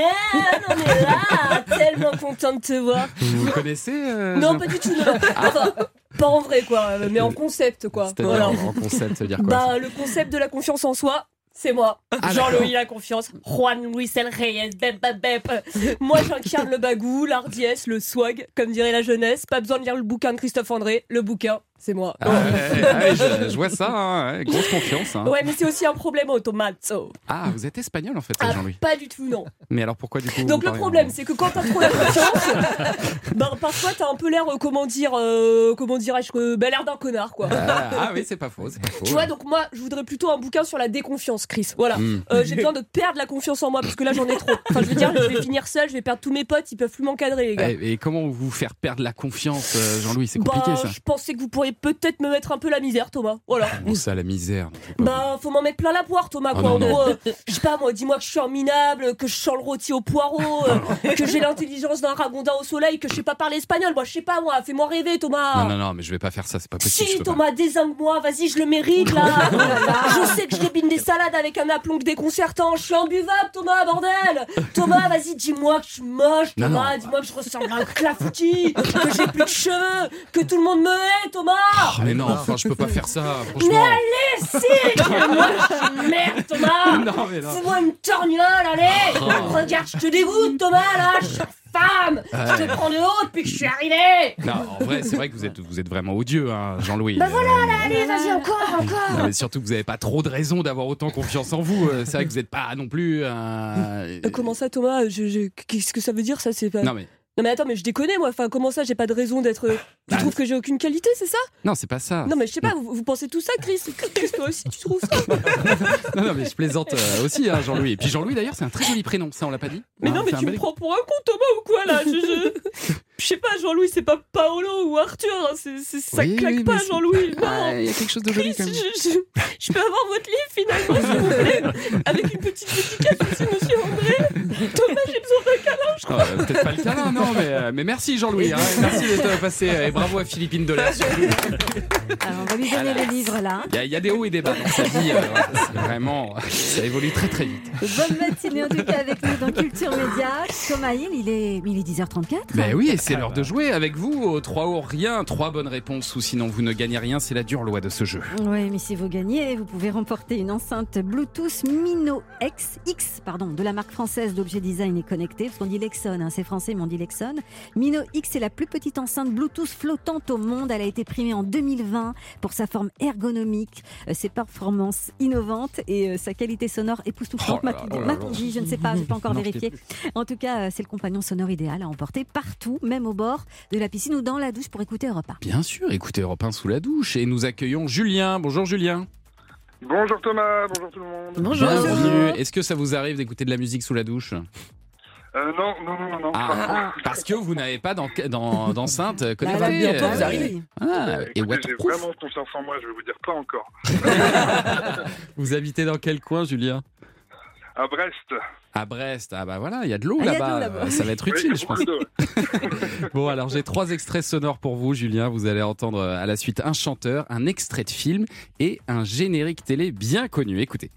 on est là, tellement content de te voir. Vous vous connaissez euh, Non, pas du tout, non. Enfin, pas en vrai quoi, mais en concept quoi. Voilà. en concept, ça veut dire quoi Bah, le concept de la confiance en soi. C'est moi, Ah, Jean-Louis la confiance, Juan Luis El Reyes, bep, bep, bep. Moi j'incarne le bagou, l'ardiesse, le swag, comme dirait la jeunesse. Pas besoin de lire le bouquin de Christophe André, le bouquin, c'est moi. Ah ouais, je, je vois ça, hein, grosse confiance. hein. Ouais, mais c'est aussi un problème automato. Ah, vous êtes espagnol en fait, Ah, Jean-Louis. pas du tout, non. Mais alors pourquoi du coup Donc le problème, c'est que quand t'as trop la confiance, ben, parfois t'as un peu l'air, euh, comment dire, euh, comment dirais-je, ben, l'air d'un connard, quoi. Ah, ah oui, c'est pas faux, c'est pas faux. Tu vois, donc moi, je voudrais plutôt un bouquin sur la déconfiance, Chris. Voilà. Mm. Euh, j'ai besoin de perdre la confiance en moi, parce que là, j'en ai trop. Enfin, je veux dire, je vais finir seul, je vais perdre tous mes potes, ils peuvent plus m'encadrer, les gars. Eh, Et comment vous faire perdre la confiance, Jean-Louis? C'est Bah, compliqué ça. je pensais que vous pourriez peut-être me mettre un peu la misère, Thomas. Voilà. Comment ça, la misère Bah, faut m'en mettre plein la poire, Thomas, Ah quoi. en gros, euh, je sais pas, moi, dis-moi que je suis un minable, que je sens le rôti au poireau, euh, que j'ai l'intelligence d'un ragondin au soleil, que je sais pas parler espagnol. Moi, je sais pas, moi, fais-moi rêver, Thomas. Non, non, non, mais je vais pas faire ça, c'est pas possible. Si. Thomas, désingue-moi, vas-y, je le mérite, là. je sais que je salades avec un aplomb déconcertant. Je suis imbuvable, Thomas, bordel. Thomas, vas-y, dis-moi que je suis moche, Non, Thomas. Dis-moi que je ressemble à un clafoutis, que j'ai plus de cheveux, que tout le monde me hait, Thomas. Oh, mais non, enfin, je peux pas faire ça, Mais allez, si Moi, je suis une merde, Thomas non. Fais-moi une torgnole, allez Oh. Regarde, je te dégoûte, Thomas, là Je Je te prends de haut depuis que je suis arrivé Non, en vrai, c'est vrai que vous êtes, vous êtes vraiment odieux, hein, Jean-Louis. Bah voilà, Euh, là, allez, vas-y, encore, encore non, mais surtout que vous n'avez pas trop de raison d'avoir autant confiance en vous. Euh, C'est vrai que vous n'êtes pas non plus. euh, Euh, Comment ça, Thomas? Je- je- Qu'est-ce que ça veut dire, ça? C'est pas... Non, mais Non mais attends, mais je déconne moi. Enfin, comment ça, j'ai pas de raison d'être. Tu trouves que j'ai aucune qualité, c'est ça? Non, c'est pas ça. Non mais je sais pas. Vous, vous pensez tout ça, Chris? Chris, toi aussi, tu trouves ça? Non, non, mais je plaisante euh, aussi, hein, Jean-Louis. Et puis Jean-Louis, d'ailleurs, c'est un très joli prénom. Ça, on l'a pas dit? Mais Hein, non, mais tu me prends pour un con, Thomas, ou quoi là? Je, je... je sais pas, Jean-Louis, c'est pas Paolo ou Arthur. hein, ça Oui, claque oui, pas, Jean-Louis. Ah, Il y a quelque chose de joli quand Chris, même. je- je peux avoir votre livre finalement, s'il vous plaît? Avec une petite dédicace aussi, monsieur André? Thomas, j'ai besoin d'un câlin, je Oh, euh, Peut-être pas le câlin, non, mais, euh, mais merci Jean-Louis. hein, merci d'être passé euh, et bravo à Philippine surtout. Alors, on va lui donner le livre là. Il y, a- il y a des hauts et des bas dans sa vie. euh, c'est vraiment, ça évolue très très vite. Bonne matinée en tout cas avec nous dans Culture Média. Thomas Hill, il est, il est 10h34. Ben oui, et c'est l'heure de jouer avec vous. aux Trois ou rien, trois bonnes réponses ou sinon vous ne gagnez rien. C'est la dure loi de ce jeu. Oui, mais si vous gagnez, vous pouvez remporter une enceinte Bluetooth Mino X, X pardon, de la marque française d'objets design et connectés, parce qu'on dit Lexon, hein, c'est français, mais on dit Lexon. Mino X est la plus petite enceinte Bluetooth flottante au monde. Elle a été primée en 2020 pour sa forme ergonomique, euh, ses performances innovantes et euh, sa qualité sonore époustouflante. Oh là, M'a- oh je ne sais pas, je n'ai pas encore Non, vérifié. En tout cas, euh, c'est le compagnon sonore idéal à emporter partout, même au bord de la piscine ou dans la douche pour écouter Europe 1. Bien sûr, écoutez Europe 1 sous la douche et nous accueillons Julien. Bonjour Julien. Bonjour Thomas, bonjour tout le monde. Bienvenue. Est-ce que ça vous arrive d'écouter de la musique sous la douche? Euh, non, non, non, non, non. Ah, parce que vous n'avez pas d'en- d'en- d'enceinte Bah, connectée. là, bientôt, vous euh, arrivez. Ah, Euh, et J'ai vraiment confiance en moi, je vais vous dire pas encore. Vous habitez dans quel coin, Julien À Brest. À Brest. Ah bah voilà, il y a de l'eau Ah, là-bas. Ça va être Oui, utile, je pense. Bon, alors j'ai trois extraits sonores pour vous, Julien. Vous allez entendre euh, à la suite un chanteur, un extrait de film et un générique télé bien connu. Écoutez.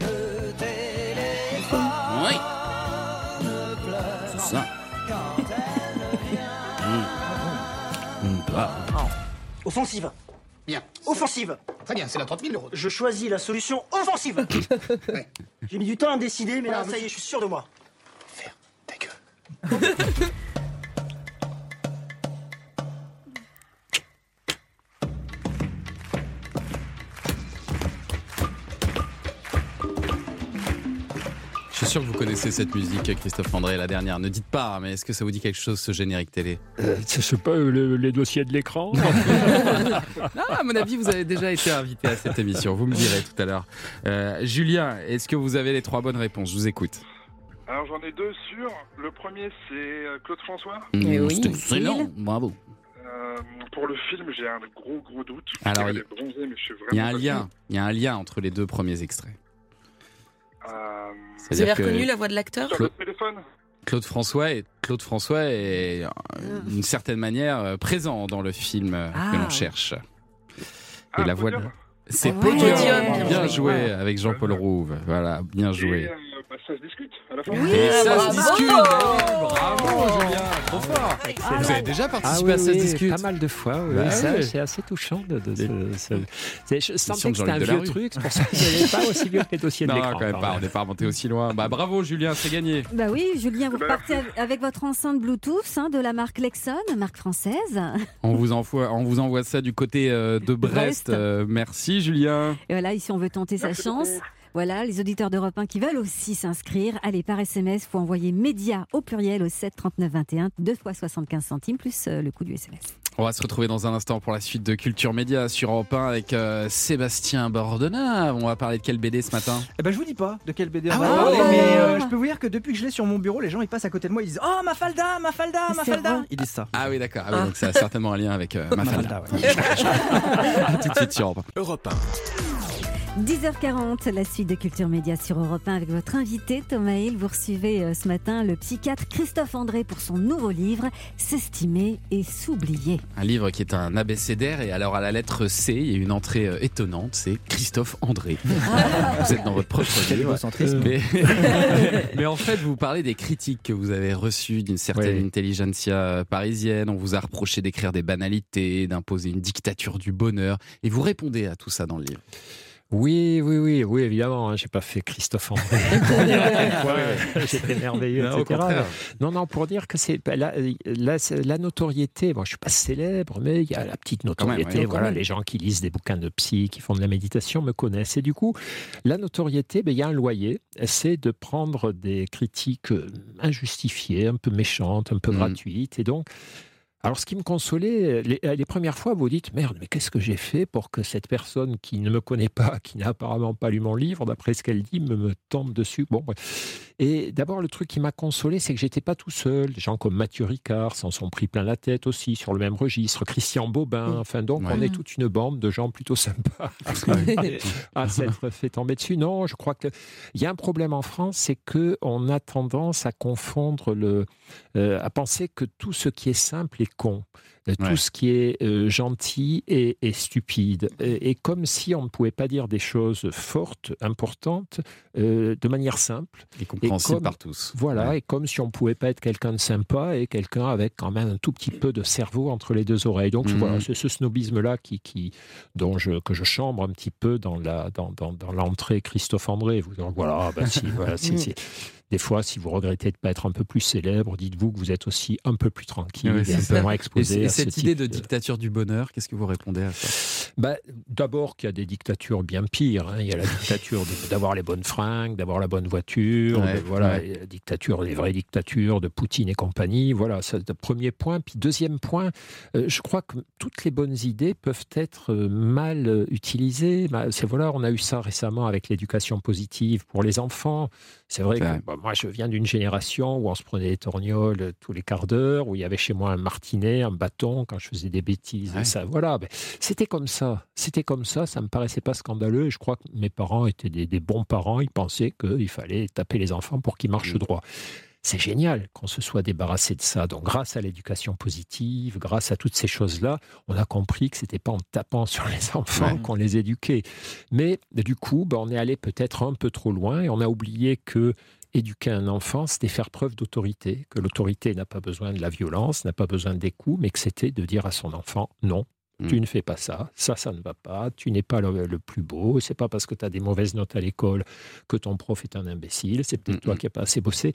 Oui. C'est ça. Mmh. Mmh, bah. Offensive. Bien. Offensive. Très bien, c'est la 30 000 euros. Je choisis la solution offensive. J'ai mis du temps à me décider, mais là, ça y est, je suis sûr de moi. Je suis sûr que vous connaissez cette musique, Christophe André, la dernière. Ne dites pas, mais est-ce que ça vous dit quelque chose, ce générique télé? Euh, Je sais pas, le- les dossiers de l'écran. Non, à mon avis, vous avez déjà été invité à cette émission. Vous me direz tout à l'heure. Euh, Julien, est-ce que vous avez les trois bonnes réponses? Je vous écoute. Alors j'en ai deux sûrs. Le premier, c'est euh, Claude François. Mmh, C'était excellent, bravo. Euh, pour le film, j'ai un gros, gros doute. Alors, mais suis y a un lien, il y a un lien entre les deux premiers extraits. Euh, Vous avez reconnu la voix de l'acteur Sur le téléphone Claude François est, Claude François est euh, d'une certaine manière euh, présent dans le film que Ah. l'on cherche. Et Ah, la voix de... C'est Ah, Podium. Podium. Bien joué avec Jean-Paul Rouve. Voilà, bien Et joué. Bah, ça se discute à la fin. Et ça Ah, se discute. Bravo, Julien, trop fort. Excellent. Vous avez déjà Ah participé oui, à ça se oui, discute Pas mal de fois, oui. Bah ça, oui. c'est assez touchant. De, de- de- c'est- je sentais de que c'était un vieux truc, c'est pour ça que je n'avais pas aussi vieux que les dossiers de Non, quand même pas, on n'est pas remonté aussi loin. Bah bravo Julien, c'est gagné. Bah oui, Julien, vous Eh ben, repartez av- avec votre enceinte Bluetooth hein, de la marque Lexon, marque française. On vous envoie, on vous envoie ça du côté euh, de Brest. Brest. Euh, merci Julien. Et voilà, ici on veut tenter sa chance. Voilà, les auditeurs d'Europe 1 qui veulent aussi s'inscrire, allez par SMS, faut envoyer média au pluriel au 7 39 21, 2 fois 75 centimes plus euh, le coût du SMS. On va se retrouver dans un instant pour la suite de Culture Média sur Europe 1 avec euh, Sébastien Bordenat. On va parler de quelle BD ce matin? Eh ben je vous dis pas de quelle BD on Ah va ouais parler, Oh. mais euh, je peux vous dire que depuis que je l'ai sur mon bureau, les gens ils passent à côté de moi, ils disent Oh Mafalda, Mafalda, Mafalda Ils disent ça. Ah oui, d'accord. Ah oui, donc ça a certainement un lien avec euh, Mafalda. Mafalda, tout de suite sur Europe 1. Europe 10h40, la suite de Culture Média sur Europe 1 avec votre invité Thomas Hill. Vous recevez euh, ce matin le psychiatre Christophe André pour son nouveau livre S'estimer et s'oublier. Un livre qui est un abécédaire et alors à la lettre C, il y a une entrée euh, étonnante, c'est Christophe André. vous êtes dans votre propre livre. Mais, mais en fait, vous parlez des critiques que vous avez reçues d'une certaine Oui. intelligentsia parisienne. On vous a reproché d'écrire des banalités, d'imposer une dictature du bonheur. Et vous répondez à tout ça dans le livre. Oui, oui, oui, oui, évidemment. hein, j'ai pas fait Christophe André. Ouais, C'était merveilleux, Non, etc. Non, non, pour dire que c'est bah, la, la, la notoriété. Bon, je suis pas célèbre, mais il y a la petite même, notoriété. ouais. Voilà, les gens qui lisent des bouquins de psy, qui font de la méditation, me connaissent. Et du coup, la notoriété, ben, il y a un loyer. C'est de prendre des critiques euh, injustifiées, un peu méchantes, un peu Mm. gratuites, et donc. Alors, ce qui me consolait, les, premières fois, vous dites Merde, mais qu'est-ce que j'ai fait pour que cette personne qui ne me connaît pas, qui n'a apparemment pas lu mon livre, d'après ce qu'elle dit, me, tombe dessus? Bon. Et d'abord, le truc qui m'a consolé, c'est que j'étais pas tout seul. Des gens comme Mathieu Ricard s'en sont pris plein la tête aussi, sur le même registre. Christian Bobin. Enfin, donc, Ouais. on est toute une bande de gens plutôt sympas à s'être fait tomber dessus. Non, je crois qu'il y a un problème en France, c'est que on a tendance à confondre le, euh, à penser que tout ce qui est simple est con. Euh, Tout ce qui est euh, gentil est stupide. Et, et comme si on ne pouvait pas dire des choses fortes, importantes, euh, de manière simple. Et compréhensible par tous. Voilà, Ouais. et comme si on ne pouvait pas être quelqu'un de sympa et quelqu'un avec quand même un tout petit peu de cerveau entre les deux oreilles. Donc Mhm. voilà, c'est ce snobisme-là qui, qui, dont je, que je chambre un petit peu dans la dans, dans, dans l'entrée Christophe André. Vous voilà, bah si, voilà, c'est- Mhm. Des fois, si vous regrettez de ne pas être un peu plus célèbre, dites-vous que vous êtes aussi un peu plus tranquille et un peu moins exposé. et à ce cette idée de dictature du bonheur, qu'est-ce que vous répondez à ça? Bah, D'abord qu'il y a des dictatures bien pires. hein. Il y a la dictature d'avoir les bonnes fringues, d'avoir la bonne voiture, Ouais, de- voilà, ouais. la dictature, les vraies dictatures de Poutine et compagnie. Voilà, c'est le premier point. Puis deuxième point, euh, je crois que toutes les bonnes idées peuvent être euh, mal euh, utilisées. Bah, c'est voilà, on a eu ça récemment avec l'éducation positive pour les enfants. C'est vrai que bah, moi, je viens d'une génération où on se prenait des torgnoles tous les quarts d'heure, où il y avait chez moi un martinet, un bâton quand je faisais des bêtises. Ouais. Ça, voilà, c'était comme ça. C'était comme ça. Ça me paraissait pas scandaleux. Et je crois que mes parents étaient des, des bons parents. Ils pensaient qu'il fallait taper les enfants pour qu'ils marchent Mm. droit. C'est génial qu'on se soit débarrassé de ça. Donc, grâce à l'éducation positive, grâce à toutes ces choses-là, on a compris que c'était pas en tapant sur les enfants Ouais. qu'on les éduquait. Mais du coup, ben, on est allé peut-être un peu trop loin et on a oublié que éduquer un enfant, c'était faire preuve d'autorité, que l'autorité n'a pas besoin de la violence, n'a pas besoin des coups, mais que c'était de dire à son enfant non. Tu Mm. ne fais pas ça, ça, ça ne va pas, tu n'es pas le, le plus beau, c'est pas parce que tu as des mauvaises notes à l'école que ton prof est un imbécile, c'est peut-être Mm, toi mm. qui n'as pas assez bossé.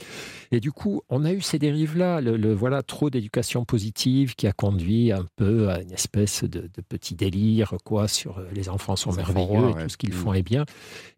Et du coup, on a eu ces dérives-là, le, le- voilà, trop d'éducation positive qui a conduit un peu à une espèce de, de petit délire, quoi, sur euh, les enfants sont Les merveilleux et ouais. tout ce qu'ils Mm. font est bien.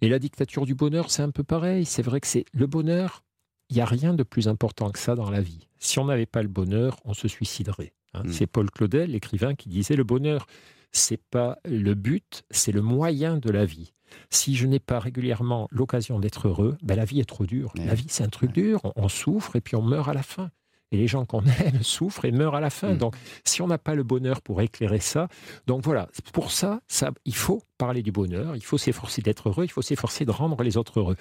Et la dictature du bonheur, c'est un peu pareil. C'est vrai que c'est le bonheur, il n'y a rien de plus important que ça dans la vie. Si on n'avait pas le bonheur, on se suiciderait. Hein. Mm. C'est Paul Claudel, l'écrivain, qui disait le bonheur, c'est pas le but, c'est le moyen de la vie. Si je n'ai pas régulièrement l'occasion d'être heureux, ben la vie est trop dure. Ouais. La vie, c'est un truc dur. On, on souffre et puis on meurt à la fin. Et les gens qu'on aime souffrent et meurent à la fin. Mm. Donc, si on n'a pas le bonheur pour éclairer ça, donc voilà, pour ça, ça, il faut parler du bonheur, il faut s'efforcer d'être heureux, il faut s'efforcer de rendre les autres heureux.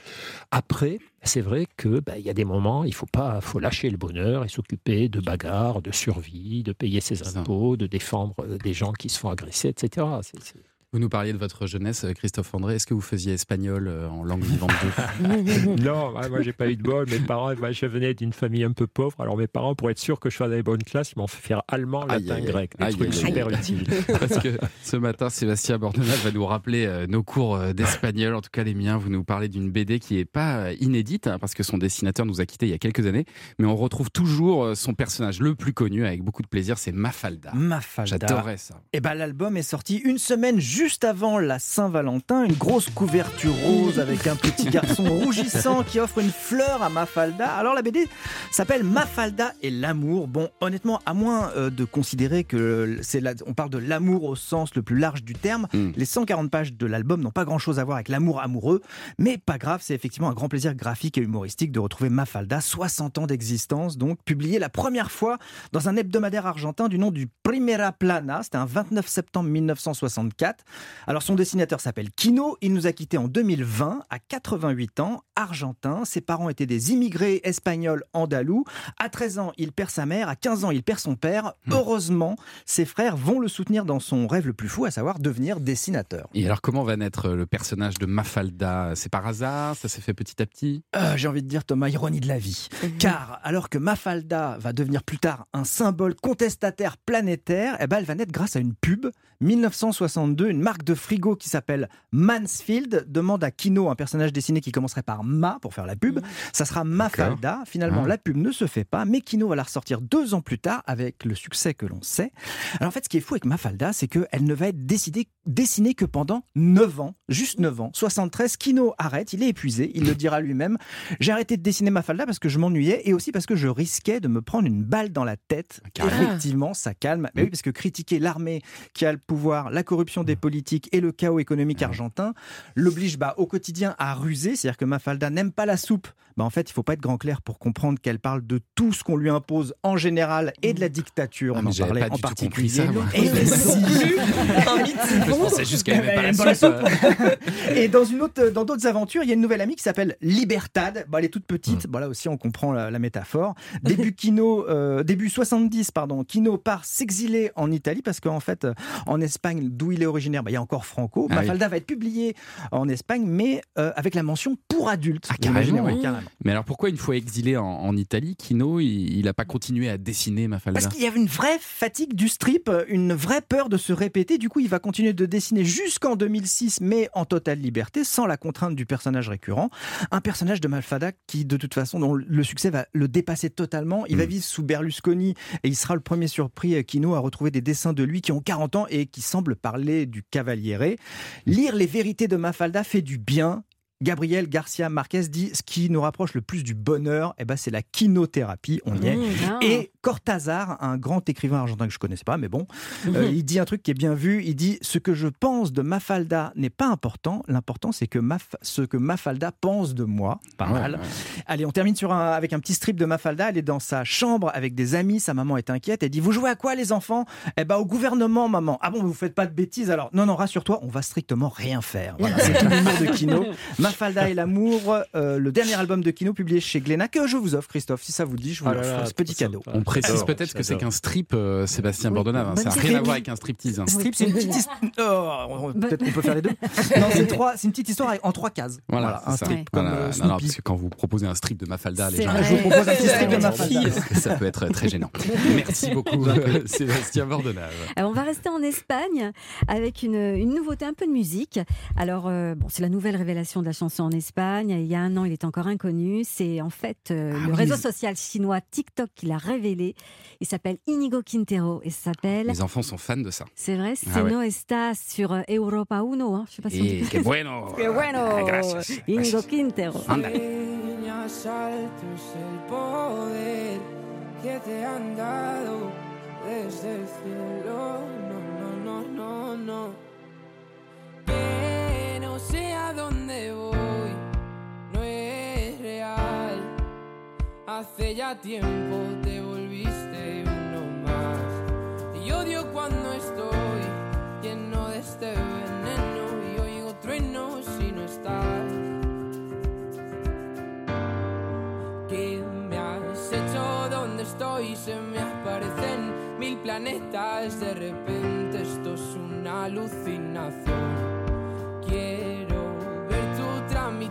Après, c'est vrai que ben, il y a des moments, il faut pas, faut lâcher le bonheur et s'occuper de bagarres, de survie, de payer ses impôts, de défendre euh, des gens qui se font agresser, etc. C'est- Vous nous parliez de votre jeunesse, euh, Christophe André. Est-ce que vous faisiez espagnol euh, en langue vivante 2 non, moi moi, j'ai pas eu de bol. Mes parents, moi, je venais d'une famille un peu pauvre. Alors mes parents, pour être sûr que je sois dans les bonnes classes, ils m'ont fait faire allemand, Aïe, latin, aïe, aïe. grec. Des Aïe, trucs super utiles. Parce que ce matin, Sébastien Bordenat va nous rappeler euh, nos cours d'espagnol, en tout cas les miens. Vous nous parlez d'une BD qui n'est pas inédite, hein, parce que son dessinateur nous a quittés il y a quelques années, mais on retrouve toujours son personnage le plus connu, avec beaucoup de plaisir, c'est Mafalda. Mafalda. J'adorais ça. Et ben l'album est sorti une semaine juste juste avant la Saint-Valentin, une grosse couverture rose avec un petit garçon rougissant qui offre une fleur à Mafalda. Alors la BD s'appelle Mafalda et l'amour. Bon, honnêtement, à moins euh, de considérer que c'est la- on parle de l'amour au sens le plus large du terme, les 140 pages de l'album n'ont pas grand-chose à voir avec l'amour amoureux, mais pas grave, c'est effectivement un grand plaisir graphique et humoristique de retrouver Mafalda, 60 ans d'existence, donc publié la première fois dans un hebdomadaire argentin du nom du Primera Plana. C'était un 29 septembre 1964. Alors son dessinateur s'appelle Kino. Il nous a quittés en 2020 à 88 ans, argentin. Ses parents étaient des immigrés espagnols andalous. À 13 ans, il perd sa mère. À 15 ans, il perd son père. Heureusement, ses frères vont le soutenir dans son rêve le plus fou, à savoir devenir dessinateur. Et alors, comment va naître le personnage de Mafalda? C'est par hasard? Ça s'est fait petit à petit? Euh, J'ai envie de dire, Thomas, ironie de la vie. Car alors que Mafalda va devenir plus tard un symbole contestataire planétaire, eh ben, elle va naître grâce à une pub. 1962, une marque de frigo qui s'appelle Mansfield demande à Kino un personnage dessiné qui commencerait par Ma pour faire la pub. Ça sera Mafalda. Finalement, Ah. la pub ne se fait pas, mais Kino va la ressortir deux ans plus tard avec le succès que l'on sait. Alors en fait, ce qui est fou avec Mafalda, c'est qu'elle ne va être décidée, dessinée que pendant 9 ans, juste 9 ans. 73, Kino arrête, il est épuisé, il le dira lui-même. J'ai arrêté de dessiner Mafalda parce que je m'ennuyais et aussi parce que je risquais de me prendre une balle dans la tête. Carrément. Effectivement, ça calme. Mais oui, parce que critiquer l'armée qui a le pouvoir, la corruption des politiques et le chaos économique argentin l'oblige bah, au quotidien à ruser. C'est-à-dire que Mafalda n'aime pas la soupe. Bah, en fait, il faut pas être grand clair pour comprendre qu'elle parle de tout ce qu'on lui impose en général et de la dictature. Ah, On en parlait pas en particulier. ça. Et ben. Et dans une autre, dans d'autres aventures, il y a une nouvelle amie qui s'appelle Libertad. Bon, elle est toute petite. Bon, là aussi, on comprend la, la métaphore. Début Kino, euh, début 70, pardon. Kino part s'exiler en Italie parce qu'en fait, en Espagne, d'où il est originaire, bah, il y a encore Franco. Ah oui. Mafalda va être publié en Espagne, mais euh, avec la mention pour adultes. Ah, carrément. ouais, carrément. Mais alors pourquoi une fois exilé en, en Italie, Kino, il n'a pas continué à dessiner Mafalda? Parce qu'il y avait une vraie fatigue du strip, une vraie peur de se répéter. Du coup, il va continuer de dessiner jusqu'en 2006, mais en totale liberté, sans la contrainte du personnage récurrent. Un personnage de Malfada qui, de toute façon, dont le succès va le dépasser totalement. Il va vivre sous Berlusconi et il sera le premier surpris, euh, Kino, à retrouver des dessins de lui qui ont 40 ans et qui semblent parler du cavaliere. Lire les vérités de Mafalda fait du bien. Gabriel Garcia Marquez dit ce qui nous rapproche le plus du bonheur, eh ben, c'est la kinothérapie. On y est. Mmh. Et Cortázar, un grand écrivain argentin que je connaissais pas, mais bon, euh, il dit un truc qui est bien vu. Il dit ce que je pense de Mafalda n'est pas important. L'important c'est que Maf- ce que Mafalda pense de moi. Pas mal. ouais. Allez, on termine sur un, avec un petit strip de Mafalda. Elle est dans sa chambre avec des amis. Sa maman est inquiète. Elle dit Vous jouez à quoi, les enfants? Eh ben, au gouvernement, maman. Ah bon, vous faites pas de bêtises alors? Non, non, rassure-toi, on va strictement rien faire. Voilà, c'est l'humour de Kino. Mafalda et l'amour, euh, le dernier album de Kino publié chez Glénat que je vous offre, Christophe. Si ça vous dit, je vous Ah là, Ce petit cadeau. On précise peut-être que c'est qu'un strip, euh, Sébastien Oui. Bordonnave. hein. Ça n'a rien à voir avec un striptease. hein. Strip, c'est une petite histoire. Peut-être qu'on peut faire les deux. Non, c'est trois- c'est une petite histoire en trois cases. Voilà, un ça. strip comme Voilà. euh, Non, non, Snoopy. parce que quand vous proposez un strip de Mafalda, les gens vrai. Je vous propose un petit strip de Mafalda. ça peut être très gênant. Merci beaucoup, euh, Sébastien Bordonnave. Alors, on va rester en Espagne avec une, une nouveauté, un peu de musique. Alors, euh, bon, c'est la nouvelle révélation de la chanson en Espagne. Il y a un an, il est encore inconnu. C'est en fait euh, Ah le oui, réseau social chinois TikTok qui l'a révélé. Il s'appelle Inigo Quintero et ça s'appelle. Les enfants sont fans de ça. C'est vrai, Ah c'est ouais. no estas sur euh, Europa Uno. Hein. Je sais pas si on Et dit- que bueno. Que bueno. Ah, gracias. Inigo Quintero. Ándale. alto es el poder que te han dado desde el cielo. No, no, no, no, no. No sé a dónde voy, no es real. Hace ya tiempo te volviste uno más. Y odio cuando estoy lleno de este veneno y oigo truenos si no estás. ¿Qué me has hecho? ¿Dónde estoy? Se me aparecen mil planetas. De repente esto es una alucinación.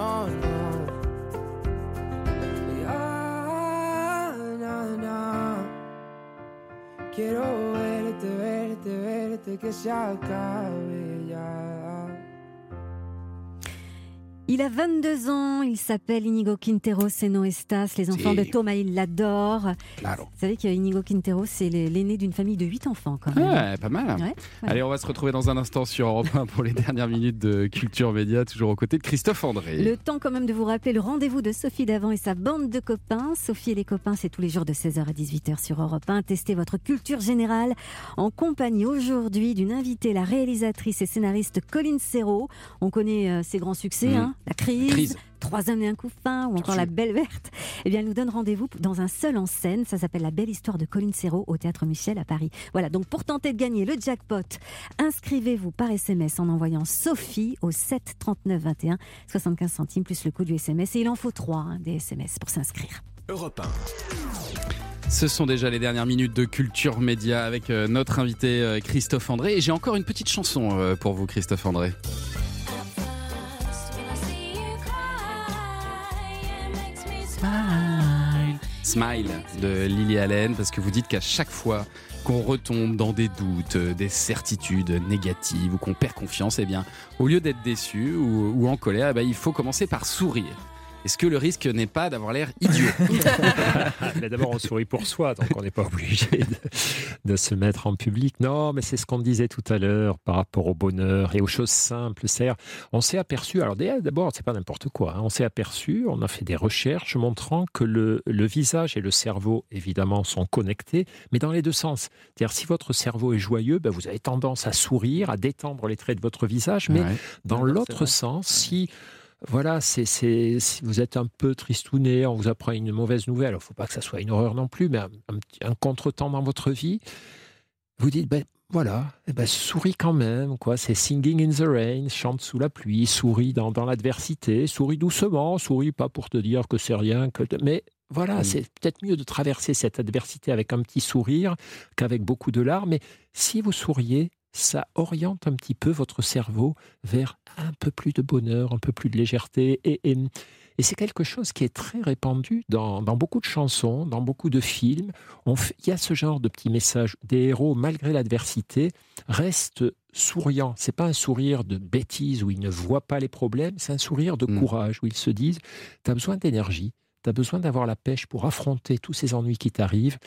no, no. Ya, na. Quiero verte, verte, verte, que se acabe Il a 22 ans, il s'appelle Inigo Quintero, c'est no Estas. Les enfants Si. de Thomas, il l'adorent. Claro. Vous savez qu'Inigo Quintero, c'est l'aîné d'une famille de 8 enfants quand même. Ouais, pas mal. Ouais, ouais. Allez, on va se retrouver dans un instant sur Europe 1 pour les dernières minutes de Culture Média, toujours aux côtés de Christophe André. Le temps quand même de vous rappeler le rendez-vous de Sophie Davant et sa bande de copains. Sophie et les copains, c'est tous les jours de 16h à 18h sur Europe 1. Testez votre culture générale en compagnie aujourd'hui d'une invitée, la réalisatrice et scénariste Colline Serrault. On connaît euh, ses grands succès, Mmh. hein, La crise. La Crise. Trois hommes et un coup de fin, ou encore La Belle Verte. Eh bien, elle nous donne rendez-vous dans un seul en scène. Ça s'appelle La Belle Histoire de Colline Serrault au Théâtre Michel à Paris. Voilà, donc pour tenter de gagner le jackpot, inscrivez-vous par SMS en envoyant Sophie au 7 39 21, 75 centimes plus le coût du SMS. Et il en faut trois hein, des SMS pour s'inscrire. Europe Ce sont déjà les dernières minutes de Culture Média avec euh, notre invité euh, Christophe André. Et j'ai encore une petite chanson euh, pour vous, Christophe André. Smile de Lily Allen, parce que vous dites qu'à chaque fois qu'on retombe dans des doutes, euh, des certitudes négatives ou qu'on perd confiance, eh bien, au lieu d'être déçu ou, en colère, eh ben, il faut commencer par sourire. Est-ce que le risque n'est pas d'avoir l'air idiot Mais D'abord, on sourit pour soi, donc on n'est pas obligé de, de se mettre en public. Non, mais c'est ce qu'on disait tout à l'heure par rapport au bonheur et aux choses simples. C'est-à-dire, on s'est aperçu, alors d'abord, c'est pas n'importe quoi, hein, on s'est aperçu, on a fait des recherches montrant que le, le visage et le cerveau, évidemment, sont connectés, mais dans les deux sens. C'est-à-dire, si votre cerveau est joyeux, ben, vous avez tendance à sourire, à détendre les traits de votre visage, mais Ouais. dans c'est l'autre sens, si voilà, c'est, c'est, si vous êtes un peu tristouné, on vous apprend une mauvaise nouvelle, il ne faut pas que ça soit une horreur non plus, mais un, un petit- un contretemps dans votre vie, vous dites, ben voilà, eh ben, souris quand même, quoi. C'est singing in the rain, chante sous la pluie, souris dans, dans l'adversité, souris doucement, souris pas pour te dire que c'est rien, que mais voilà, Mm. c'est peut-être mieux de traverser cette adversité avec un petit sourire qu'avec beaucoup de larmes. Mais si vous souriez, ça oriente un petit peu votre cerveau vers un peu plus de bonheur, un peu plus de légèreté. Et, et- et c'est quelque chose qui est très répandu dans, dans beaucoup de chansons, dans beaucoup de films. On fait- il y a ce genre de petits messages. Des héros, malgré l'adversité, restent souriants. C'est pas un sourire de bêtise où ils ne voient pas les problèmes, c'est un sourire de Mm. courage où ils se disent Tu as besoin d'énergie, tu as besoin d'avoir la pêche pour affronter tous ces ennuis qui t'arrivent.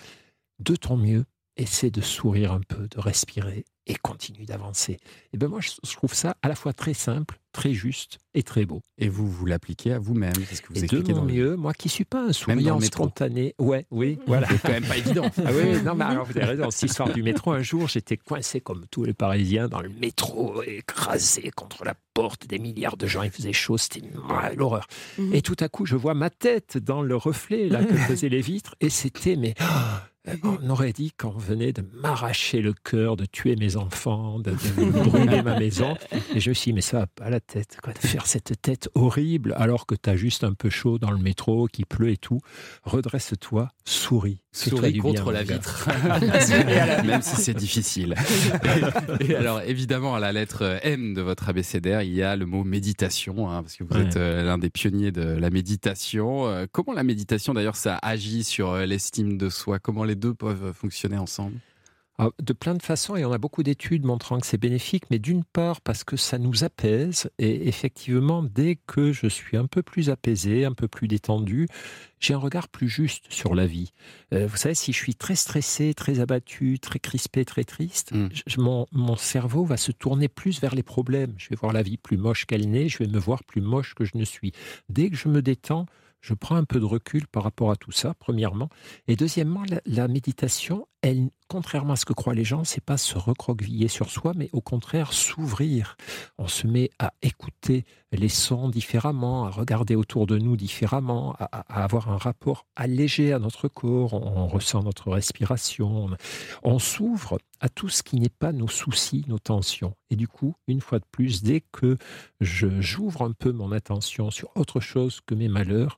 De ton mieux, essaie de sourire un peu, de respirer et continue d'avancer. Et ben moi, je trouve ça à la fois très simple, très juste et très beau. Et vous, vous l'appliquez à vous-même C'est ce que vous Et de expliquez mon dans le- mieux, moi qui suis pas un souriant spontané, ouais, oui, voilà. C'est quand même pas évident. Ah oui, non, mais alors vous avez raison. Cette histoire du métro, un jour, j'étais coincé comme tous les Parisiens dans le métro, écrasé contre la porte des milliards de gens. Il faisait chaud, c'était l'horreur. Et tout à coup, je vois ma tête dans le reflet là que faisaient les vitres, et c'était mais on aurait dit qu'on venait de m'arracher le cœur, de tuer mes enfants, de, de brûler ma maison. Et je me suis dit, mais ça va pas la tête, quoi, de faire cette tête horrible alors que tu as juste un peu chaud dans le métro, qu'il pleut et tout. Redresse-toi, souris. Souris bien, contre la vitre, même si c'est difficile. Et, et alors, évidemment, à la lettre M de votre abécédaire, il y a le mot méditation, hein, parce que vous Ouais. êtes euh, l'un des pionniers de la méditation. Euh, comment la méditation, d'ailleurs, ça agit sur euh, l'estime de soi? Comment les deux peuvent fonctionner ensemble Ah, de plein de façons, et on a beaucoup d'études montrant que c'est bénéfique, mais d'une part parce que ça nous apaise, et effectivement, dès que je suis un peu plus apaisé, un peu plus détendu, j'ai un regard plus juste sur la vie. Euh, vous savez, si je suis très stressé, très abattu, très crispé, très triste, je- mon, mon cerveau va se tourner plus vers les problèmes. Je vais voir la vie plus moche qu'elle n'est, je vais me voir plus moche que je ne suis. Dès que je me détends, je prends un peu de recul par rapport à tout ça, premièrement. Et deuxièmement, la, méditation, elle, contrairement à ce que croient les gens, c'est pas se recroqueviller sur soi, mais au contraire s'ouvrir. On se met à écouter les sons différemment, à regarder autour de nous différemment, à, avoir un rapport allégé à notre corps. On, on ressent notre respiration. On, on s'ouvre à tout ce qui n'est pas nos soucis, nos tensions. Et du coup, une fois de plus, dès que je j'ouvre un peu mon attention sur autre chose que mes malheurs,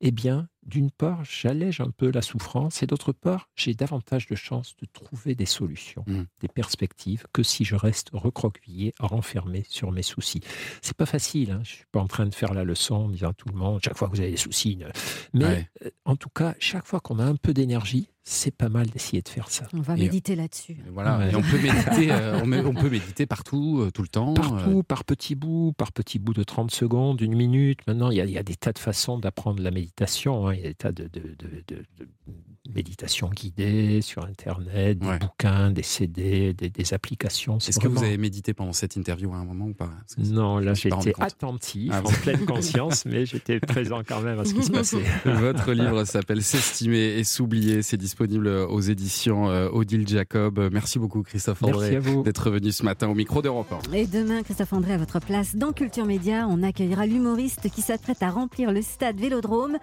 eh bien, d'une part, j'allège un peu la souffrance et d'autre part, j'ai davantage de chances de trouver des solutions, des perspectives, que si je reste recroquevillé, renfermé sur mes soucis. C'est pas facile, hein. je suis pas en train de faire la leçon en disant à tout le monde, chaque fois que vous avez des soucis, ne- mais Ouais. euh, en tout cas, chaque fois qu'on a un peu d'énergie, c'est pas mal d'essayer de faire ça. On va méditer là-dessus. Voilà, Ouais. et on peut méditer, euh, on, peut méditer partout, euh, tout le temps. Partout, euh, par petits bouts, par petits bouts de 30 secondes, une minute. Maintenant, il y a, il y a des tas de façons d'apprendre la méditation. hein. Il y a des tas de, de, de- de- de méditations guidées sur Internet, des bouquins, des CD, des, des applications. C'est Est-ce que vous avez médité pendant cette interview à un moment ou pas? Non, là, j'étais attentif, Ah en pleine conscience, mais j'étais présent quand même à ce qui se passait. Votre livre s'appelle S'estimer et s'oublier. C'est disponible aux éditions euh, Odile Jacob. Merci beaucoup, Christophe André, d'être venu ce matin au micro d'Europe 1. Et demain, Christophe André, à votre place, dans Culture Média, on accueillera l'humoriste qui s'apprête à remplir le stade Vélodrome,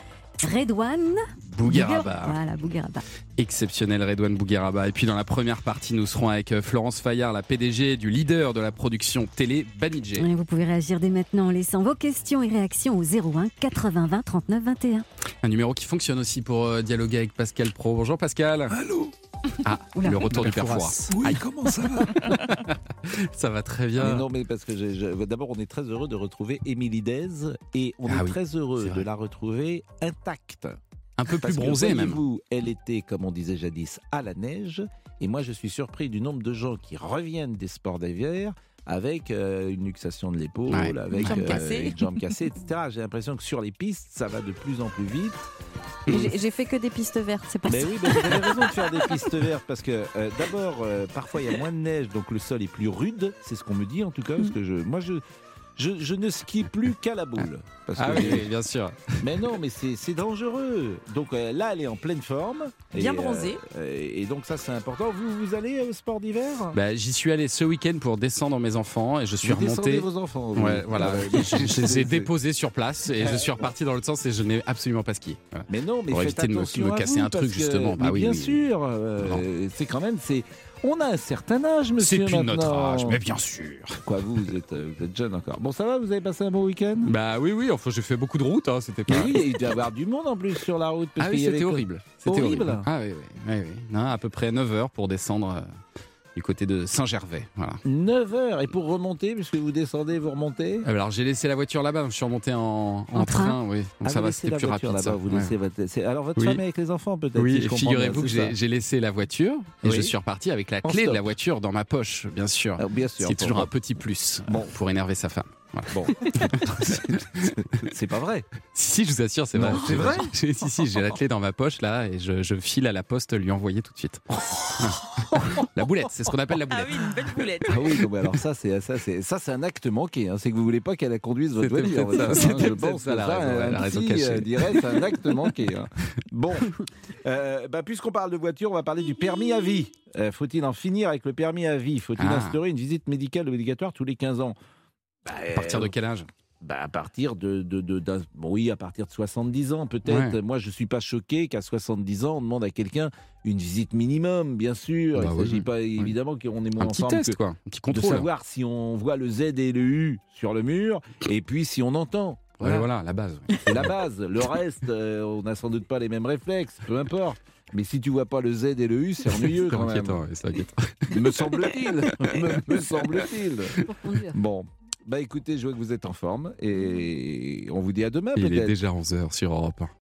Redouane Bougueraba. Voilà, Bougueraba. Exceptionnel Redouane Bougueraba. Et puis dans la première partie, nous serons avec euh, Florence Fayard, la PDG du leader de la production télé Banijé. Et vous pouvez réagir dès maintenant en laissant vos questions et réactions au 01 80 20 39 21. Un numéro qui fonctionne aussi pour euh, dialoguer avec Pascal Pro. Bonjour Pascal. Allô? Ah, Oula. le retour du Père Fouras. Oui, Aïe. comment ça va Ça va très bien. Mais non, mais parce que j'ai- d'abord, on est très heureux de retrouver Émilie Dez et on Ah est oui, très heureux c'est de la retrouver intacte. Un peu Parce plus que, bronzée même. voyez-vous, Elle était, comme on disait jadis, à la neige. Et moi, je suis surpris du nombre de gens qui reviennent des sports d'hiver avec euh, une luxation de l'épaule, Ouais. avec Une jambe euh, cassée. une jambe cassée, etc. J'ai l'impression que sur les pistes, ça va de plus en plus vite. J'ai- J'ai fait que des pistes vertes, c'est pas Mais ça. oui, mais vous avez raison de faire des pistes vertes parce que euh, d'abord, euh, parfois il y a moins de neige, donc le sol est plus rude. C'est ce qu'on me dit en tout cas. Parce que je, moi, je, je, je ne skie plus qu'à la boule. Parce Ah que oui, bien sûr. Mais non, mais c'est c'est dangereux. Donc euh, là, elle est en pleine forme. Bien Et, euh, bronzée. euh, et donc ça, c'est important. Vous, vous allez au sport d'hiver? Bah, J'y suis allé ce week-end pour descendre mes enfants et je suis Vous remonté. descendez vos enfants, vous. Ouais, voilà. Je, je les ai déposés sur place et je suis reparti dans l'autre sens et je n'ai absolument pas skié. Voilà. Mais non, mais pour faites éviter de me, attention me à casser vous, un truc parce que- justement. Bah mais oui, bien oui. sûr. euh, c'est quand même, c'est. On a un certain âge, monsieur. C'est plus notre âge, mais bien sûr. Quoi, vous, vous êtes, euh, vous êtes jeune encore. Bon, ça va, vous avez passé un bon week-end? Bah oui, oui. Enfin, j'ai fait beaucoup de routes. Hein, c'était pas. Et oui, il devait y avoir du monde en plus sur la route. parce Ah oui, c'était horrible. C'était Horrible. horrible. Ah oui, oui, oui, oui. Non, à peu près 9 heures pour descendre euh, du côté de Saint-Gervais. Voilà. 9 heures. Et pour remonter, puisque vous descendez, vous remontez? Alors j'ai laissé la voiture là-bas, je suis remonté en, en En train. train oui. Donc Ah, ça va, c'était la plus voiture rapide. ça. vous Ouais. votre- Alors votre Oui. femme est avec les enfants peut-être Oui, si figurez-vous que j'ai laissé la voiture et Oui. je suis reparti avec la En clé de la voiture dans ma poche, bien sûr. Ah, bien sûr, C'est toujours un petit plus euh, pour énerver sa femme. Bon. c'est pas vrai. Si, si, je vous assure, c'est vrai. c'est vrai J'ai- Si, si, j'ai la clé dans ma poche là et je, je file à la poste lui envoyer tout de suite. la boulette, c'est ce qu'on appelle la boulette. Ah oui, une belle boulette. Ah oui, non, mais alors ça c'est ça c'est ça c'est un acte manqué. hein. C'est que vous voulez pas qu'elle conduise votre voiture. hein. Je pense ça, que la ça, raison, un la raison psy, cachée. euh, dirait c'est un acte manqué. hein. Bon, Euh, bah, puisqu'on parle de voiture, on va parler du permis à vie. Euh, Faut-il en finir avec le permis à vie? Faut-il Ah. instaurer une visite médicale obligatoire tous les 15 ans? Bah, À partir de quel âge? bah, à partir de, de, de- bon, oui, à partir de 70 ans peut-être. Ouais. Moi, je suis pas choqué qu'à 70 ans, on demande à quelqu'un une visite minimum, bien sûr. Bah Il ne oui, s'agit oui. pas évidemment qu'on est Un petit ensemble test, que quoi. Un petit de contrôle. savoir si on voit le Z et le U sur le mur, et puis si on entend. Ouais, voilà, la base. C'est la base. Le reste, euh, on n'a sans doute pas les mêmes réflexes, peu importe. Mais si tu vois pas le Z et le U, c'est ennuyeux C'est quand même. inquiétant, ouais, c'est inquiétant. Me semble-t-il. me, me semble-t-il. Bon. Bah écoutez, je vois que vous êtes en forme et on vous dit à demain il est déjà 11h sur Europe 1.